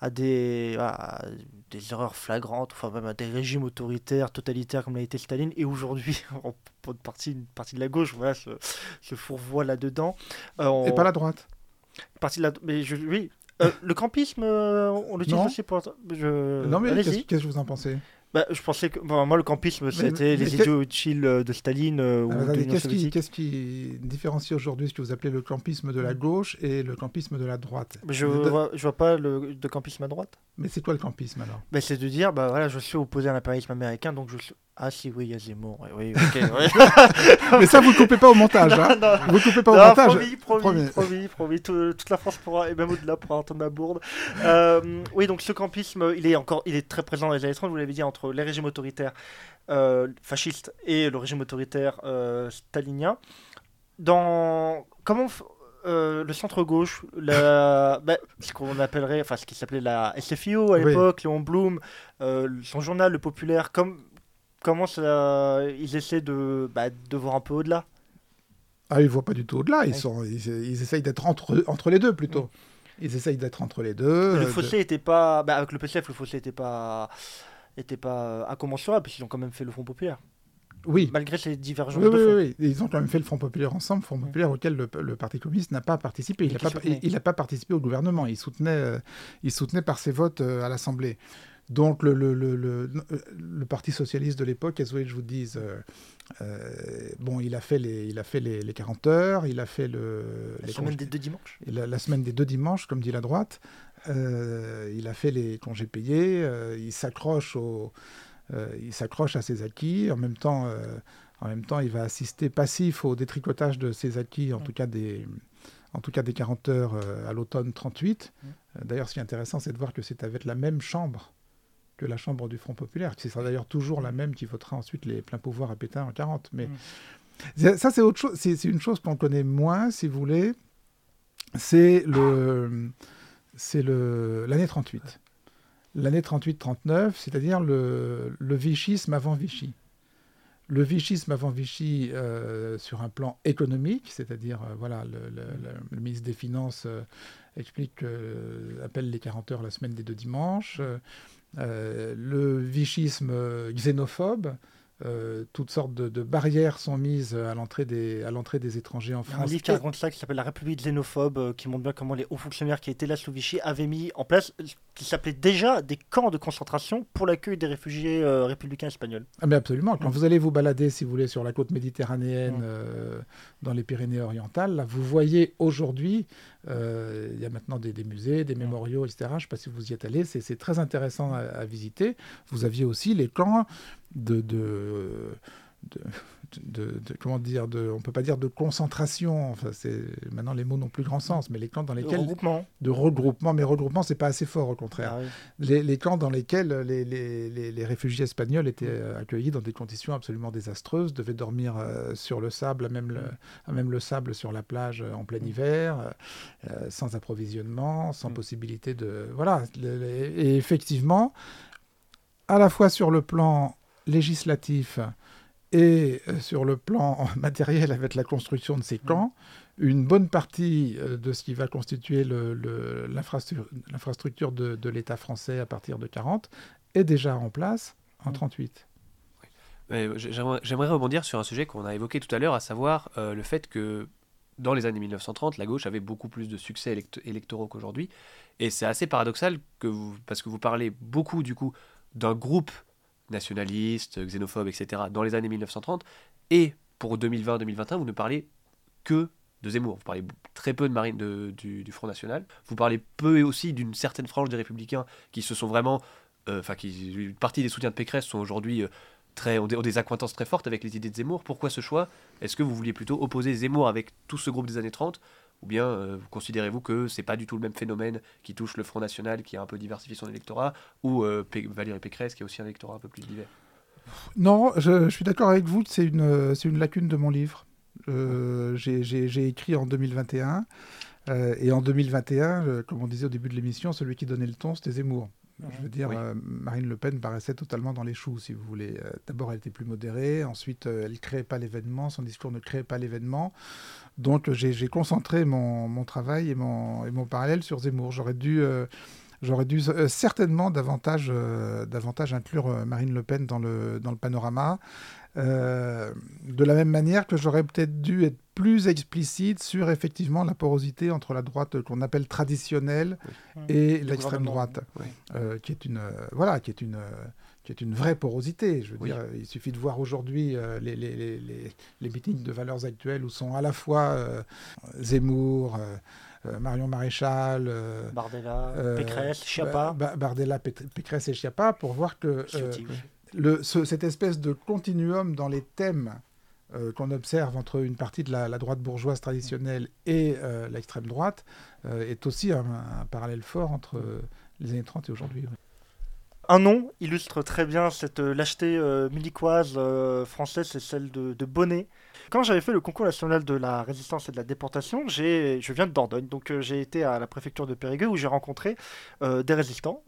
à des, à des erreurs flagrantes, enfin même à des régimes autoritaires, totalitaires comme l'a été Staline, et aujourd'hui, une partie, une partie de la gauche, voilà, se, se fourvoie là-dedans. Euh, on- Et pas la droite. partie de la... Mais je... oui. Euh, le campisme, euh, on l'utilise Non. aussi pour... Je... non, mais qu'est-ce que vous en pensez? Bah, je pensais que... bon, moi, le campisme, c'était les idiots utiles euh, de Staline euh, ou Ah, de l'Union Qu'est-ce qui, qu'est-ce qui différencie aujourd'hui ce que vous appelez le campisme de la gauche et le campisme de la droite? Je vois, je vois pas le de campisme à droite. Mais c'est quoi le campisme alors? Bah, c'est de dire, bah voilà, je suis opposé à l'impérialisme américain, donc je suis Ah si, oui, il y a Zemmour. oui. Mais ça, vous ne coupez pas au montage. Hein Non, vous ne coupez pas au non, montage. promis, promis, Promis. promis, promis, tout- toute la France pourra, et même au-delà, pourra entendre ma bourde. Euh, oui, donc ce campisme, il est encore, il est très présent dans les années 30, vous l'avez dit, entre les régimes autoritaires euh, fascistes et le régime autoritaire euh, stalinien. Dans comment f- euh, le centre-gauche, la- bah, ce qu'on appellerait, enfin ce qui s'appelait la SFIO à Oui. l'époque, Léon Blum, euh, son journal, le populaire, comme, comment ça, ils essaient de, bah, de voir un peu au-delà. Ah, ils ne voient pas du tout au-delà. Ils, Ouais. sont, ils, ils essayent d'être entre, entre les deux, plutôt. Ils essayent d'être entre les deux. le euh, de- fossé était pas. Bah, avec le PCF, le fossé était pas. était pas incommensurable, puisqu'ils ont quand même fait le Front Populaire. Oui. Malgré ces divergences Oui, de oui, oui, oui. Ils ont quand même fait le Front Populaire ensemble, Front Populaire auquel le, le Parti communiste n'a pas participé. Il n'a pas, il, il n'a pas participé au gouvernement. Il soutenait, euh, il soutenait par ses votes euh, à l'Assemblée. Donc le, le, le, le, le Parti socialiste de l'époque, qu'est-ce que je vous dise euh, euh, Bon, il a fait les, il a fait les, les 40 heures, il a fait le, La les semaine congés- des deux dimanches. la, la semaine des deux dimanches, comme dit la droite. Euh, il a fait les congés payés, euh, il s'accroche au, il s'accroche à ses acquis. En même temps, en même temps, il va assister passif au détricotage de ses acquis, en Mm. tout cas des, en tout cas des 40 heures à l'automne 38. Mm. D'ailleurs, ce qui est intéressant, c'est de voir que c'est avec la même chambre que la chambre du Front populaire. Ce sera d'ailleurs toujours la même qui votera ensuite les pleins pouvoirs à Pétain en 40. Mais Mm. ça, c'est autre chose. C'est une chose qu'on connaît moins, si vous voulez. C'est le, c'est le l'année 38. L'année 38-39, c'est-à-dire le, le vichisme avant Vichy. Le vichisme avant Vichy euh, sur un plan économique, c'est-à-dire euh, voilà, le, le- le- le ministre des Finances euh, explique, appelle les 40 heures la semaine des deux dimanches. Euh, le vichisme xénophobe, euh, toutes sortes de, de barrières sont mises à l'entrée des, à l'entrée des étrangers en Il y a un France. livre qui raconte ça qui s'appelle La République xénophobe, euh, qui montre bien comment les hauts fonctionnaires qui étaient là sous Vichy avaient mis en place ce qui s'appelait déjà des camps de concentration pour l'accueil des réfugiés euh, républicains espagnols. Ah mais absolument. Quand vous allez vous balader, si vous voulez, sur la côte méditerranéenne, Mm. euh, dans les Pyrénées-Orientales, là, vous voyez aujourd'hui, euh, il y a maintenant des, des musées, des mémoriaux, etc. Je ne sais pas si vous y êtes allé, c'est c'est très intéressant à, à visiter. Vous aviez aussi les camps de... de de, de- de- comment dire de, on peut pas dire de concentration enfin c'est maintenant les mots n'ont plus grand sens mais les camps dans Le lesquels regroupement. de regroupement mais regroupement c'est pas assez fort au contraire Ah oui. les, les camps dans lesquels les, les- les- réfugiés espagnols étaient euh, accueillis dans des conditions absolument désastreuses, devaient dormir euh, sur le sable, à même le, à même le sable sur la plage euh, en plein hiver, euh, euh, sans approvisionnement, sans Mm. possibilité de... Voilà. Et effectivement, à la fois sur le plan législatif et euh, sur le plan matériel avec la construction de ces camps, une bonne partie euh, de ce qui va constituer l'infrastructure de, de l'État français à partir de 40 est déjà en place en Mm. 38. Mais J'aimerais j'aimerais rebondir sur un sujet qu'on a évoqué tout à l'heure, à savoir euh, le fait que dans les années 1930, la gauche avait beaucoup plus de succès élect- électoraux qu'aujourd'hui. Et c'est assez paradoxal que vous, parce que vous parlez beaucoup du coup d'un groupe nationaliste, xénophobe, etc. dans les années 1930, et pour 2020-2021, vous ne parlez que de Zemmour. Vous parlez très peu de Marine de- du, Front National. Vous parlez peu aussi d'une certaine frange des Républicains qui se sont vraiment, euh, enfin, qui une partie des soutiens de Pécresse sont aujourd'hui euh, très, ont des, accointances très fortes avec les idées de Zemmour. Pourquoi ce choix? Est-ce que vous vouliez plutôt opposer Zemmour avec tout ce groupe des années 30 ou bien euh, considérez-vous que c'est pas du tout le même phénomène qui touche le Front National qui a un peu diversifié son électorat ou euh, Valérie Pécresse qui a aussi un électorat un peu plus divers? Non, je, suis d'accord avec vous, c'est une, une lacune de mon livre. Euh, j'ai- écrit en 2021, euh, et en 2021, euh, comme on disait au début de l'émission, celui qui donnait le ton, c'était Zemmour. Je veux dire, Oui. euh, Marine Le Pen paraissait totalement dans les choux, si vous voulez. Euh, D'abord, elle était plus modérée. Ensuite, euh, elle ne créait pas l'événement. Son discours ne créait pas l'événement. Donc, euh, j'ai concentré mon, mon travail et mon, et mon parallèle sur Zemmour. J'aurais dû, euh, j'aurais dû euh, certainement davantage, euh, davantage inclure Marine Le Pen dans le, dans le panorama. Euh, de la même manière que j'aurais peut-être dû être plus explicite sur effectivement la porosité entre la droite qu'on appelle traditionnelle et Le l'extrême droite, Oui. euh, qui est une euh, voilà, qui est une euh, qui est une vraie porosité. Je veux Oui. dire, il suffit de voir aujourd'hui euh, les, les, les, les, les meetings de valeurs actuelles où sont à la fois euh, Zemmour, Marion Maréchal, euh, Bardella, euh, Pécresse, Chiappa. Ba- Ba- Bardella, Pécresse et Chiappa pour voir que euh, Cette espèce de continuum dans les thèmes euh, qu'on observe entre une partie de la, droite bourgeoise traditionnelle et euh, l'extrême droite est aussi un, parallèle fort entre les années 30 et aujourd'hui. Un nom illustre très bien cette lâcheté milicoise française, c'est celle de, de Bonnet. Quand j'avais fait le concours national de la résistance et de la déportation, je viens de Dordogne, donc j'ai été à la préfecture de Périgueux où j'ai rencontré des résistants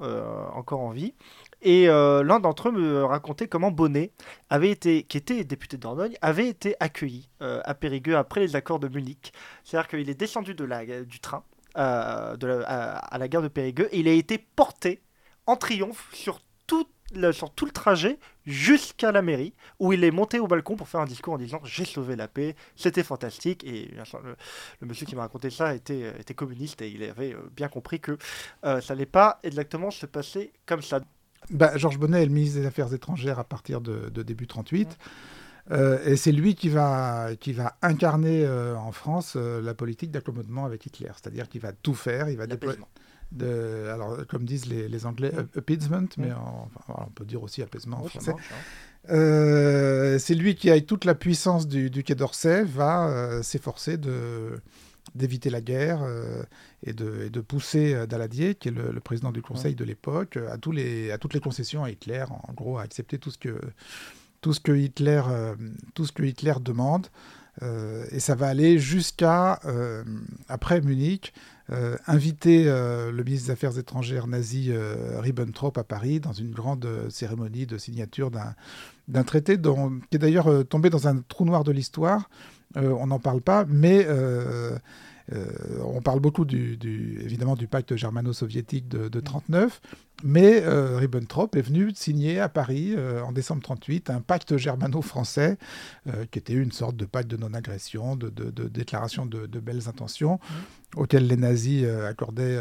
encore en vie. Et euh, l'un d'entre eux me racontait comment Bonnet, avait été, qui était député de Dordogne, avait été accueilli euh, à Périgueux après les accords de Munich. C'est-à-dire qu'il est descendu de la, du train euh, à, la gare de Périgueux et il a été porté en triomphe sur tout le, sur tout le trajet jusqu'à la mairie, où il est monté au balcon pour faire un discours en disant j'ai sauvé la paix, c'était fantastique. Et le, monsieur qui m'a raconté ça était communiste et il avait bien compris que ça n'allait pas exactement se passer comme ça bah, Georges Bonnet est le ministre des Affaires étrangères à partir de, début 38. Euh, et c'est lui qui va, qui va incarner euh, en France euh, la politique d'accommodement avec Hitler. C'est-à-dire qu'il va tout faire. Il va déployer. De, alors, comme disent les, les Anglais, appeasement, mais on peut dire aussi apaisement en français. c'est lui qui, avec toute la puissance du, du Quai d'Orsay, va s'efforcer de d'éviter la guerre euh, et, de, et, de, pousser euh, Daladier, qui est le, président du Conseil de l'époque, à, tous les, à toutes les concessions à Hitler, en gros à accepter tout ce que, tout ce que, Hitler, euh, tout ce que Hitler demande. et ça va aller jusqu'à, après Munich, inviter le ministre des Affaires étrangères nazi Ribbentrop à Paris dans une grande cérémonie de signature d'un traité dont, qui est d'ailleurs tombé dans un trou noir de l'histoire euh, on n'en parle pas, mais euh, euh, on parle beaucoup du, évidemment du pacte germano-soviétique de, 1939, mais Ribbentrop est venu signer à Paris en décembre 1938 un pacte germano-français qui était une sorte de pacte de non-agression, de, déclaration de, belles intentions, mmh. auquel les nazis accordaient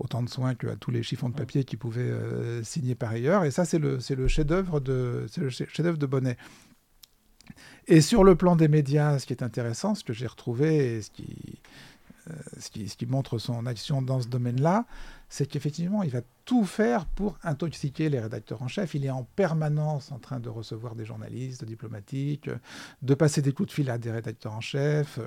autant de soins qu'à tous les chiffons de papier qu'ils pouvaient signer par ailleurs. Et ça, c'est le, le chef-d'œuvre de, chef de Bonnet. Et sur le plan des médias, ce qui est intéressant, ce que j'ai retrouvé et ce qui, euh, ce qui, ce qui, montre son action dans ce domaine-là, c'est qu'effectivement, il va tout faire pour intoxiquer les rédacteurs en chef. Il est en permanence en train de recevoir des journalistes diplomatiques, de passer des coups de fil à des rédacteurs en chef,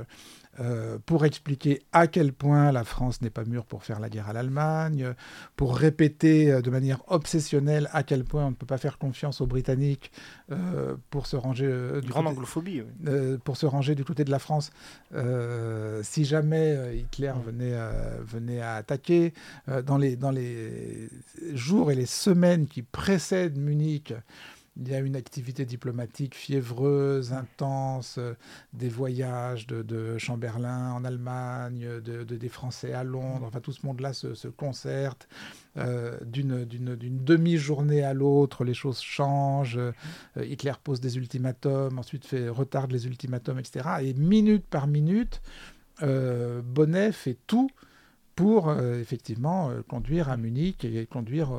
euh, pour expliquer à quel point la France n'est pas mûre pour faire la guerre à l'Allemagne, pour répéter euh, de manière obsessionnelle à quel point on ne peut pas faire confiance aux Britanniques euh, pour se ranger du grande anglophobie, pour se ranger du côté de la France si jamais Hitler venait venait à attaquer dans les dans les jours et les semaines qui précèdent Munich il y a une activité diplomatique fiévreuse, intense, euh, des voyages de, Chamberlain en Allemagne, de, des Français à Londres, enfin tout ce monde-là se, concerte. Euh, d'une demi-journée à l'autre, les choses changent. Euh, Hitler pose des ultimatums, ensuite fait, retarde les ultimatums, etc. Et minute par minute, Bonnet fait tout pour effectivement conduire à Munich et conduire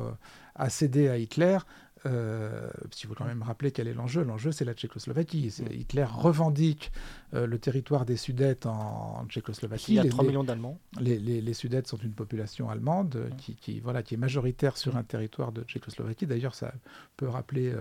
à céder à Hitler euh, il faut quand même rappeler quel est l'enjeu. L'enjeu, c'est la Tchécoslovaquie. Hitler revendique euh, le territoire des Sudètes en, Tchécoslovaquie. Il y a 3 millions d'Allemands. Les, les, Sudètes sont une population allemande euh, qui, qui, voilà, qui est majoritaire sur un territoire de Tchécoslovaquie. D'ailleurs, ça peut rappeler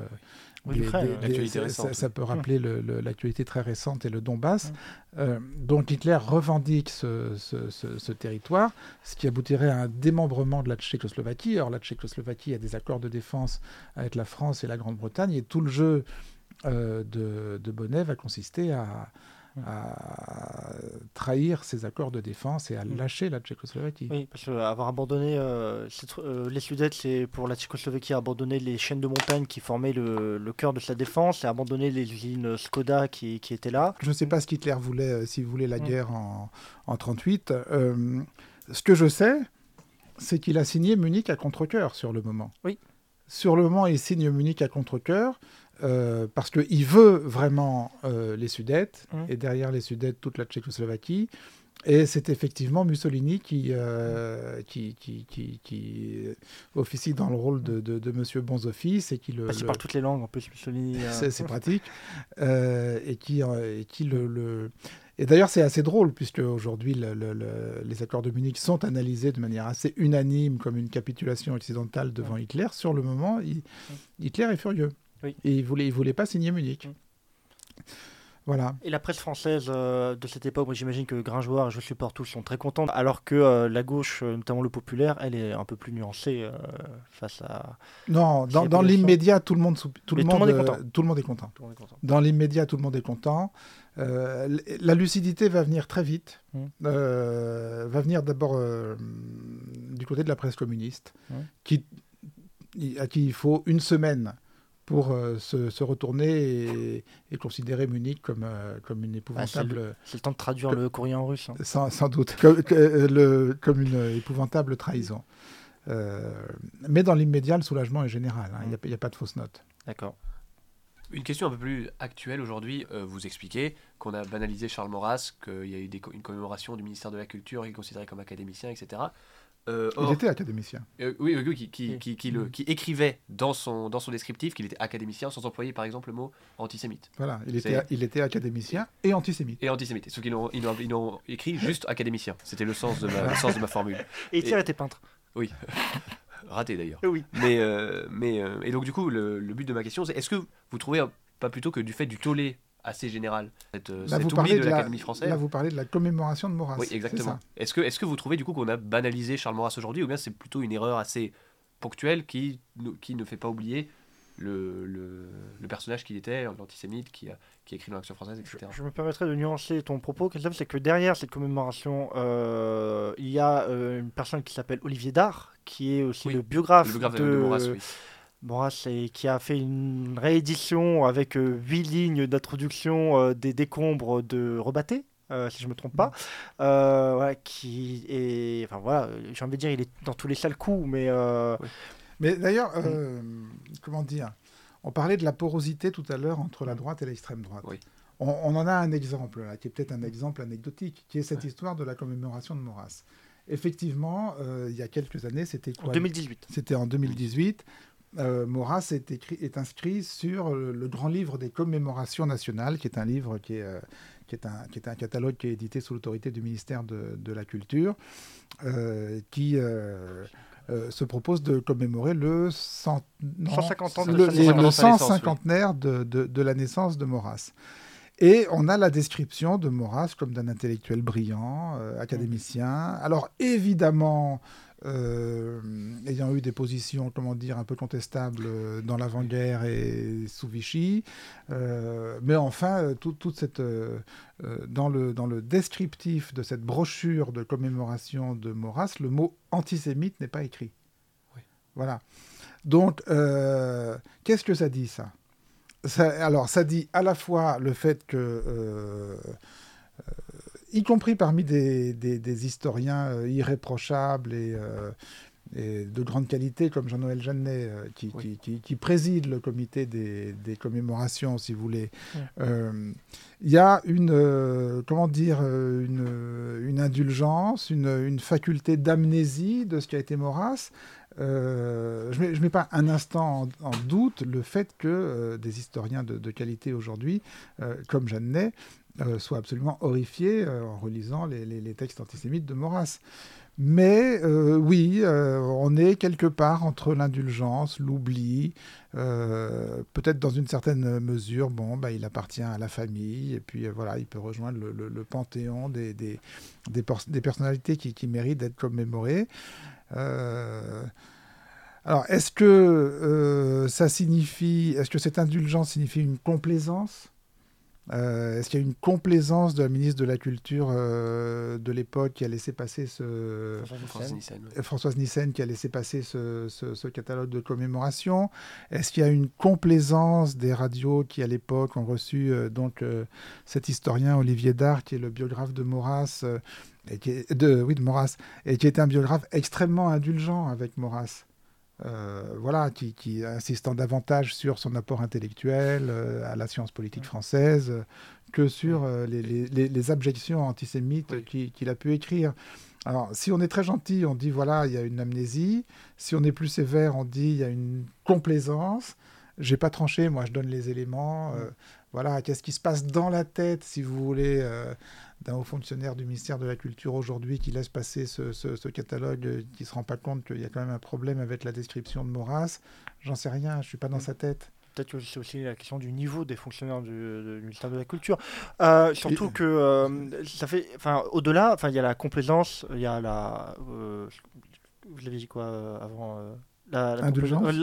ça, peut rappeler l'actualité très récente et le Donbass. Euh, donc Hitler revendique ce, territoire, ce qui aboutirait à un démembrement de la Tchécoslovaquie. Or, la Tchécoslovaquie a des accords de défense avec la France et la Grande-Bretagne, et tout le jeu euh, de, de, Bonnet va consister à, à trahir ses accords de défense et à mm. lâcher la Tchécoslovaquie. Oui, parce qu'avoir abandonné euh, euh, les Sudètes, c'est pour la Tchécoslovaquie abandonner les chaînes de montagne qui formaient le, le cœur de sa défense et abandonner les usines Skoda qui, qui étaient là. Je ne sais pas ce qu'Hitler voulait, euh, s'il voulait la mm. guerre en 1938. ce que je sais, c'est qu'il a signé Munich à contre-coeur sur le moment. Oui. Sur le moment, il signe Munich à contre-coeur. Euh, parce qu'il veut vraiment euh, les Sudètes, mmh. et derrière les Sudètes, toute la Tchécoslovaquie. Et c'est effectivement Mussolini qui, euh, qui, qui, qui, officie dans le rôle de, de, de Monsieur Bons Office et qui le. Parce qu'il parle toutes les langues en plus, Mussolini. C'est pratique. et qui, et qui le, le... Et d'ailleurs, c'est assez drôle, puisque aujourd'hui, le, les accords de Munich sont analysés de manière assez unanime comme une capitulation occidentale devant Hitler. Sur le moment, Hitler est furieux. Oui. Et il voulait, il voulait pas signer Munich. Voilà. Et la presse française euh, de cette époque, moi j'imagine que Gringoire et Je supporte tous sont très contents, alors que euh, la gauche, euh, notamment le populaire, elle est un peu plus nuancée euh, face à. Non, dans, l'immédiat, tout le monde, tout le tout le monde, est content. tout le monde est content. Tout le monde est content. Dans l'immédiat, tout le monde est content. Euh, la lucidité va venir très vite. Mm. Euh, va venir d'abord euh, du côté de la presse communiste, Mm. qui, i- à qui il faut une semaine pour euh, se, se retourner et, et considérer Munich comme, euh, comme une épouvantable, C'est le temps de traduire Que- le courrier en russe. hein. sans, sans doute, comme, que- euh, le- comme une épouvantable trahison. Euh, mais dans l'immédiat, le soulagement est général. hein. Il n'y a, il y a pas de fausse note. D'accord. Une question un peu plus actuelle aujourd'hui, euh, vous expliquez qu'on a banalisé Charles Maurras, qu'il y a eu des co- une commémoration du ministère de la Culture, il est considéré comme académicien, etc. Euh, Il était académicien. euh, oui, oui, oui, qui, qui, Oui. qui, qui le, qui écrivait dans son, dans son descriptif qu'il était académicien sans employer par exemple le mot antisémite. Voilà, il était, il était académicien et antisémite. Et antisémite. Sauf qu'ils l'ont, ils l'ont- ils l'ont écrit juste académicien. C'était le sens de ma, le sens de ma formule. Et Étienne était peintre. Oui. Raté d'ailleurs. Oui. Mais, euh, mais, euh, et donc, du coup, le, le but de ma question, c'est est-ce que vous trouvez pas plutôt que du fait du tollé assez général, cette, euh, Là, cet oubli de de la- l'Académie française Là, vous parlez de la commémoration de Maurras. Oui, exactement. Est-ce que, est-ce que vous trouvez du coup qu'on a banalisé Charles Maurras aujourd'hui ou bien c'est plutôt une erreur assez ponctuelle qui, ne- qui ne fait pas oublier le, le, le personnage qu'il était, l'antisémite qui a, qui a écrit dans l'Action française, Je, etc. je me permettrais de nuancer ton propos, Christophe, c'est que derrière cette commémoration, euh, il y a euh, une personne qui s'appelle Olivier Dard, qui est aussi Oui, le biographe, Le biographe de, de, Maurras, oui. Maurras et qui a fait une réédition avec euh, huit lignes d'introduction euh, des décombres de Rebatté, euh, si je me trompe pas. Euh, voilà, qui est, enfin voilà, j'ai envie de dire, il est dans tous les sales coups, mais euh, Mais d'ailleurs, Mm. euh, comment dire On parlait de la porosité tout à l'heure entre la droite et l'extrême droite. Oui. On, on en a un exemple, là, qui est peut-être un exemple anecdotique, qui est cette histoire de la commémoration de Maurras. Effectivement, euh, il y a quelques années, c'était en quoi 2018. C'était en 2018. Euh, Maurras est, écrit- est inscrit sur le, le grand livre des commémorations nationales, qui est un livre qui est, euh, qui est, un, qui est un catalogue qui est édité sous l'autorité du ministère de, de la Culture, euh, qui euh, se propose de commémorer le, cent, non, 150 ans de le, le de sa naissance, 150 de, de, de la naissance de Maurras. Et on a la description de Maurras comme d'un intellectuel brillant, académicien. Alors évidemment, euh, ayant eu des positions, comment dire, un peu contestables euh, dans l'avant-guerre et sous Vichy, euh, mais enfin, tout- toute cette, euh, dans, le, dans le descriptif de cette brochure de commémoration de Maurras, le mot antisémite n'est pas écrit. Oui. Voilà. Donc, qu'est-ce que ça dit ça? Ça, alors, ça dit à la fois le fait que, y compris parmi des, des- des historiens euh, irréprochables et, euh, et de grande qualité comme Jean-Noël Jeannet, euh, qui, Oui. qui- qui- qui préside le comité des, des commémorations, si vous voulez, il y a une, comment dire, une, une indulgence, une, une faculté d'amnésie de ce qui a été Maurras. Euh, je ne mets, pas un instant en, doute le fait que euh, des historiens de, qualité aujourd'hui, euh, comme Jeannet, euh, soient absolument horrifiés en relisant les, textes antisémites de Maurras. Mais oui, on est quelque part entre l'indulgence, l'oubli, peut-être dans une certaine mesure, bon, bah, il appartient à la famille, et puis voilà, il peut rejoindre le, panthéon des, personnalités qui méritent d'être commémorées. Euh, alors, est-ce que euh, ça signifie, est-ce que cette indulgence signifie une complaisance? Euh, Est-ce qu'il y a une complaisance de la ministre de la Culture euh, de l'époque qui a laissé passer ce, Nissen, Françoise Nissen qui a laissé passer ce, ce- ce catalogue de commémoration? Est-ce qu'il y a une complaisance des radios qui, à l'époque, ont reçu euh, donc euh, cet historien Olivier Dard, qui est le biographe de Maurras, euh, et qui est, de, oui, de Maurras, et qui était un biographe extrêmement indulgent avec Maurras euh, voilà, qui, qui insistant davantage sur son apport intellectuel euh, à la science politique française euh, que sur euh, les, les- abjections antisémites Oui. qu'il a pu écrire. Alors, si on est très gentil, on dit voilà, il y a une amnésie. Si on est plus sévère, on dit il y a une complaisance. J'ai pas tranché, moi je donne les éléments. voilà, qu'est-ce qui se passe dans la tête, si vous voulez, d'un haut fonctionnaire du ministère de la Culture aujourd'hui qui laisse passer ce, ce- ce catalogue, euh, qui se rend pas compte qu'il y a quand même un problème avec la description de Maurras. J'en sais rien, je suis pas dans sa tête. peut-être que c'est aussi la question du niveau des fonctionnaires du, du ministère de la Culture. Euh, surtout que euh, ça fait, enfin, au-delà, enfin, il y a la complaisance, il y a la, euh, vous l'avez dit quoi avant, euh, la, la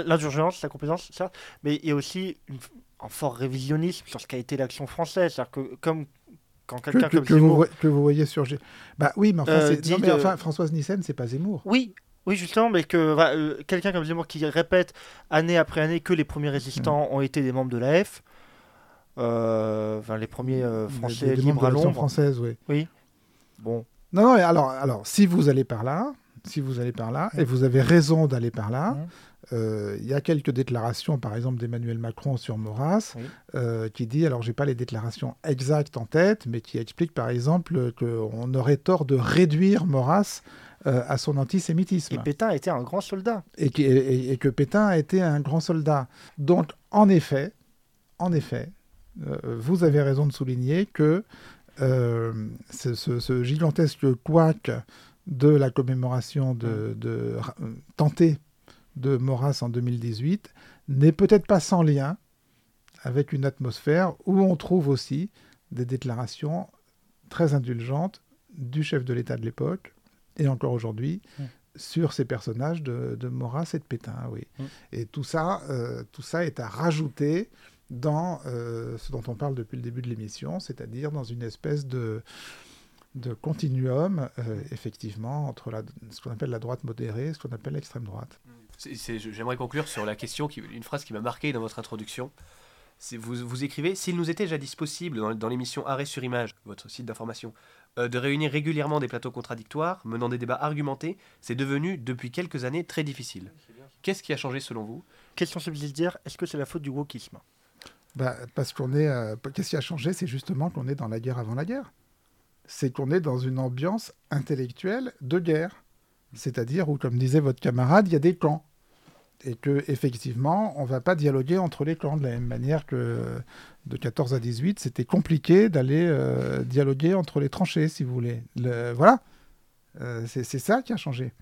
l'indulgence, complaisance, ça. Mais il y a aussi une- un fort révisionnisme sur ce qu'a été l'action française, c'est-à-dire que comme quand quelqu'un que- comme que vous, Zemmour- voyez- que vous voyez surgir. Bah oui, mais enfin, Euh, non, mais de- enfin, Françoise Nissen, c'est pas Zemmour. Oui, oui, justement, mais que euh, quelqu'un comme Zemmour qui répète année après année que les premiers résistants ont été des membres de l'AF, euh, enfin, les premiers euh, Des- Français des libres membres à Londres. française, oui. Bon, Non, non, mais alors, alors, si vous allez par là, si vous allez par là, et vous avez raison d'aller par là, euh, il y a quelques déclarations, par exemple d'Emmanuel Macron sur Maurras, Oui. euh, qui dit, alors j'ai pas les déclarations exactes en tête, mais qui explique par exemple qu'on aurait tort de réduire Maurras euh, à son antisémitisme. et Pétain était un grand soldat. et, qui- et- et que Pétain a été un grand soldat. Donc, en effet, en effet, vous avez raison de souligner que ce, ce- ce gigantesque couac de la commémoration de, de euh, tentée de Maurras en 2018 n'est peut-être pas sans lien avec une atmosphère où on trouve aussi des déclarations très indulgentes du chef de l'État de l'époque et encore aujourd'hui sur ces personnages de, de Maurras et de Pétain, oui. Et tout ça, euh, tout ça est à rajouter dans euh, ce dont on parle depuis le début de l'émission, c'est-à-dire dans une espèce de, de continuum, euh, effectivement, entre la, ce qu'on appelle la droite modérée et ce qu'on appelle l'extrême droite. J'aimerais conclure sur la question, qui, une phrase qui m'a marqué dans votre introduction. Vous, vous écrivez S'il nous était jadis possible, dans, dans l'émission Arrêt sur Image, votre site d'information, euh, de réunir régulièrement des plateaux contradictoires, menant des débats argumentés, c'est devenu, depuis quelques années, très difficile. Qu'est-ce qui a changé selon vous? Question subsidiaire, est-ce que c'est la faute du wokisme? Bah, parce qu'on est. euh, Qu'est-ce qui a changé C'est justement qu'on est dans la guerre avant la guerre. C'est qu'on est dans une ambiance intellectuelle de guerre. C'est-à-dire où, comme disait votre camarade, il y a des camps. Et que effectivement, on ne va pas dialoguer entre les camps de la même manière que de 14 à 18, c'était compliqué d'aller euh, dialoguer entre les tranchées, si vous voulez. Le- voilà, Euh, c'est ça qui a changé.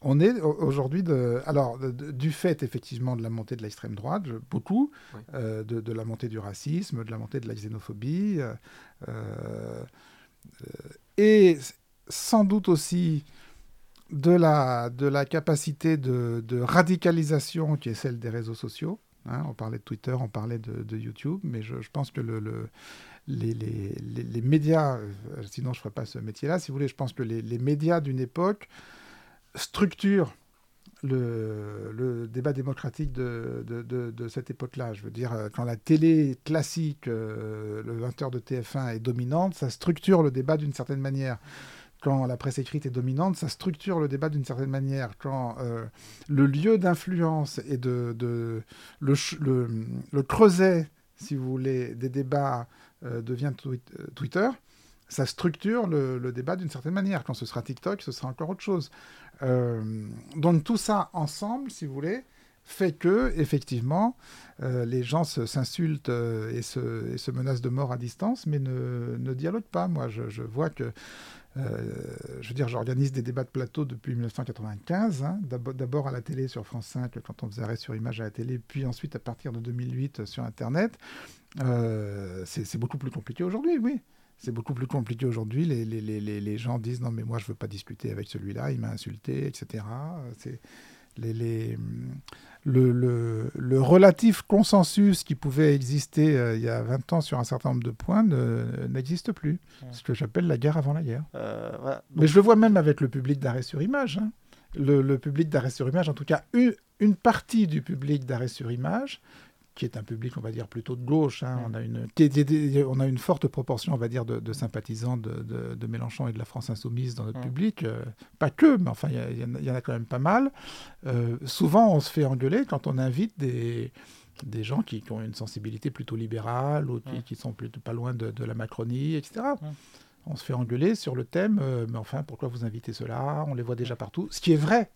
On est au- aujourd'hui alors de- de- du fait effectivement de la montée de l'extrême droite, je- beaucoup, Oui. euh, de, de la montée du racisme, de la montée de la xénophobie, euh, et s- sans doute aussi de la, de la capacité de, radicalisation qui est celle des réseaux sociaux. hein. on parlait de Twitter, on parlait de, YouTube, mais je, pense que le, le- les, les- les- médias, euh, sinon je ne ferais pas ce métier-là, si vous voulez, je pense que les médias d'une époque structurent le, débat démocratique de, cette époque-là. Je veux dire, euh, quand la télé classique, euh, le 20h de TF1 est dominante, ça structure le débat d'une certaine manière. Quand la presse écrite est dominante, ça structure le débat d'une certaine manière. Quand euh, le lieu d'influence et de, le, creuset, si vous voulez, des débats devient twi- Twitter, ça structure le débat d'une certaine manière. Quand ce sera TikTok, ce sera encore autre chose. Euh, donc tout ça ensemble, si vous voulez, fait que effectivement, euh, les gens s'insultent euh, et, se, menacent de mort à distance, mais ne, ne dialoguent pas. Moi, je, vois que, je veux dire, j'organise des débats de plateau depuis 1995, hein, d'abo- d'abord à la télé sur France 5 quand on faisait arrêt sur image à la télé, puis ensuite à partir de 2008 sur Internet. C'est beaucoup plus compliqué aujourd'hui, oui. C'est beaucoup plus compliqué aujourd'hui. Les, les, les, les- gens disent non, mais moi, je veux pas discuter avec celui-là, il m'a insulté, etc. C'est les, les, le, le, le relatif consensus qui pouvait exister euh, il y a 20 ans sur un certain nombre de points ne- n'existe plus. Ouais. Ce que j'appelle la guerre avant la guerre. Euh, voilà. Mais je le vois même avec le public d'arrêt sur image. hein. Le, le public d'arrêt sur image, en tout cas, une, une partie du public d'arrêt sur image, qui est un public, on va dire, plutôt de gauche. hein. On, a une, on a une forte proportion, on va dire, de, de sympathisants de, de- de Mélenchon et de la France Insoumise dans notre public. euh, pas que, mais enfin, il y en a- quand même pas mal. Euh, souvent, on se fait engueuler quand on invite des des gens qui, qui ont une sensibilité plutôt libérale ou qui, Mm. qui sont plutôt pas loin de, la Macronie, etc. On se fait engueuler sur le thème, euh, mais enfin, pourquoi vous invitez cela? On les voit déjà partout. Ce qui est vrai.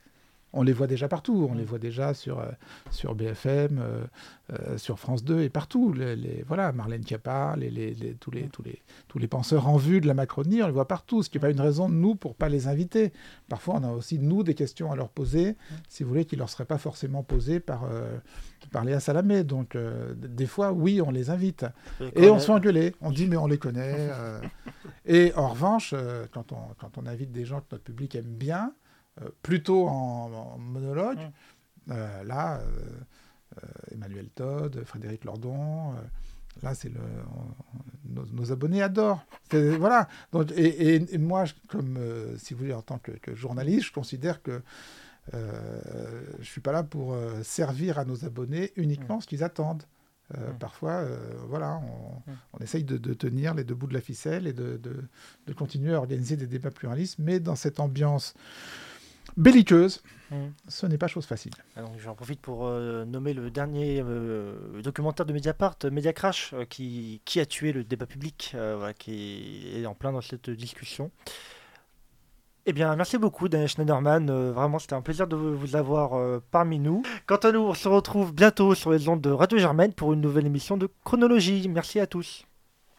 On les voit déjà partout. On les voit déjà sur, euh, sur BFM, euh, euh, sur France 2 et partout. Les, voilà, Marlène Schiappa, les, les, tous, les, tous, les, tous les penseurs en vue de la Macronie, on les voit partout. Ce qui n'est pas une raison, nous, pour pas les inviter. Parfois, on a aussi, nous, des questions à leur poser, si vous voulez, qui ne leur seraient pas forcément posées par, par Léa Salamé. Donc, des fois, oui, on les invite. Et, on se fait engueuler. On dit, mais on les connaît. et en revanche, quand, on, quand on invite des gens que notre public aime bien, plutôt en, monologue. Mm. Euh, là, euh, Emmanuel Todd, Frédéric Lordon, là, c'est le, nos, abonnés adorent. Voilà. Donc, et, moi, comme si vous voulez, en tant que, journaliste, je considère que je je suis pas là pour servir à nos abonnés uniquement mm. ce qu'ils attendent. Mm. Parfois, voilà, on, essaye de, tenir les deux bouts de la ficelle et de, de, continuer à organiser des débats pluralistes, mais dans cette ambiance belliqueuse. Mm. Ce n'est pas chose facile. J'en profite pour euh, nommer le dernier euh, documentaire de Mediapart, Media Crash, euh, qui, qui, a tué le débat public, qui est en plein dans cette discussion. Eh bien, merci beaucoup, Daniel Schneiderman. vraiment, c'était un plaisir de vous avoir parmi nous. Quant à nous, on se retrouve bientôt sur les ondes de Radio Germaine pour une nouvelle émission de Chronologie. Merci à tous.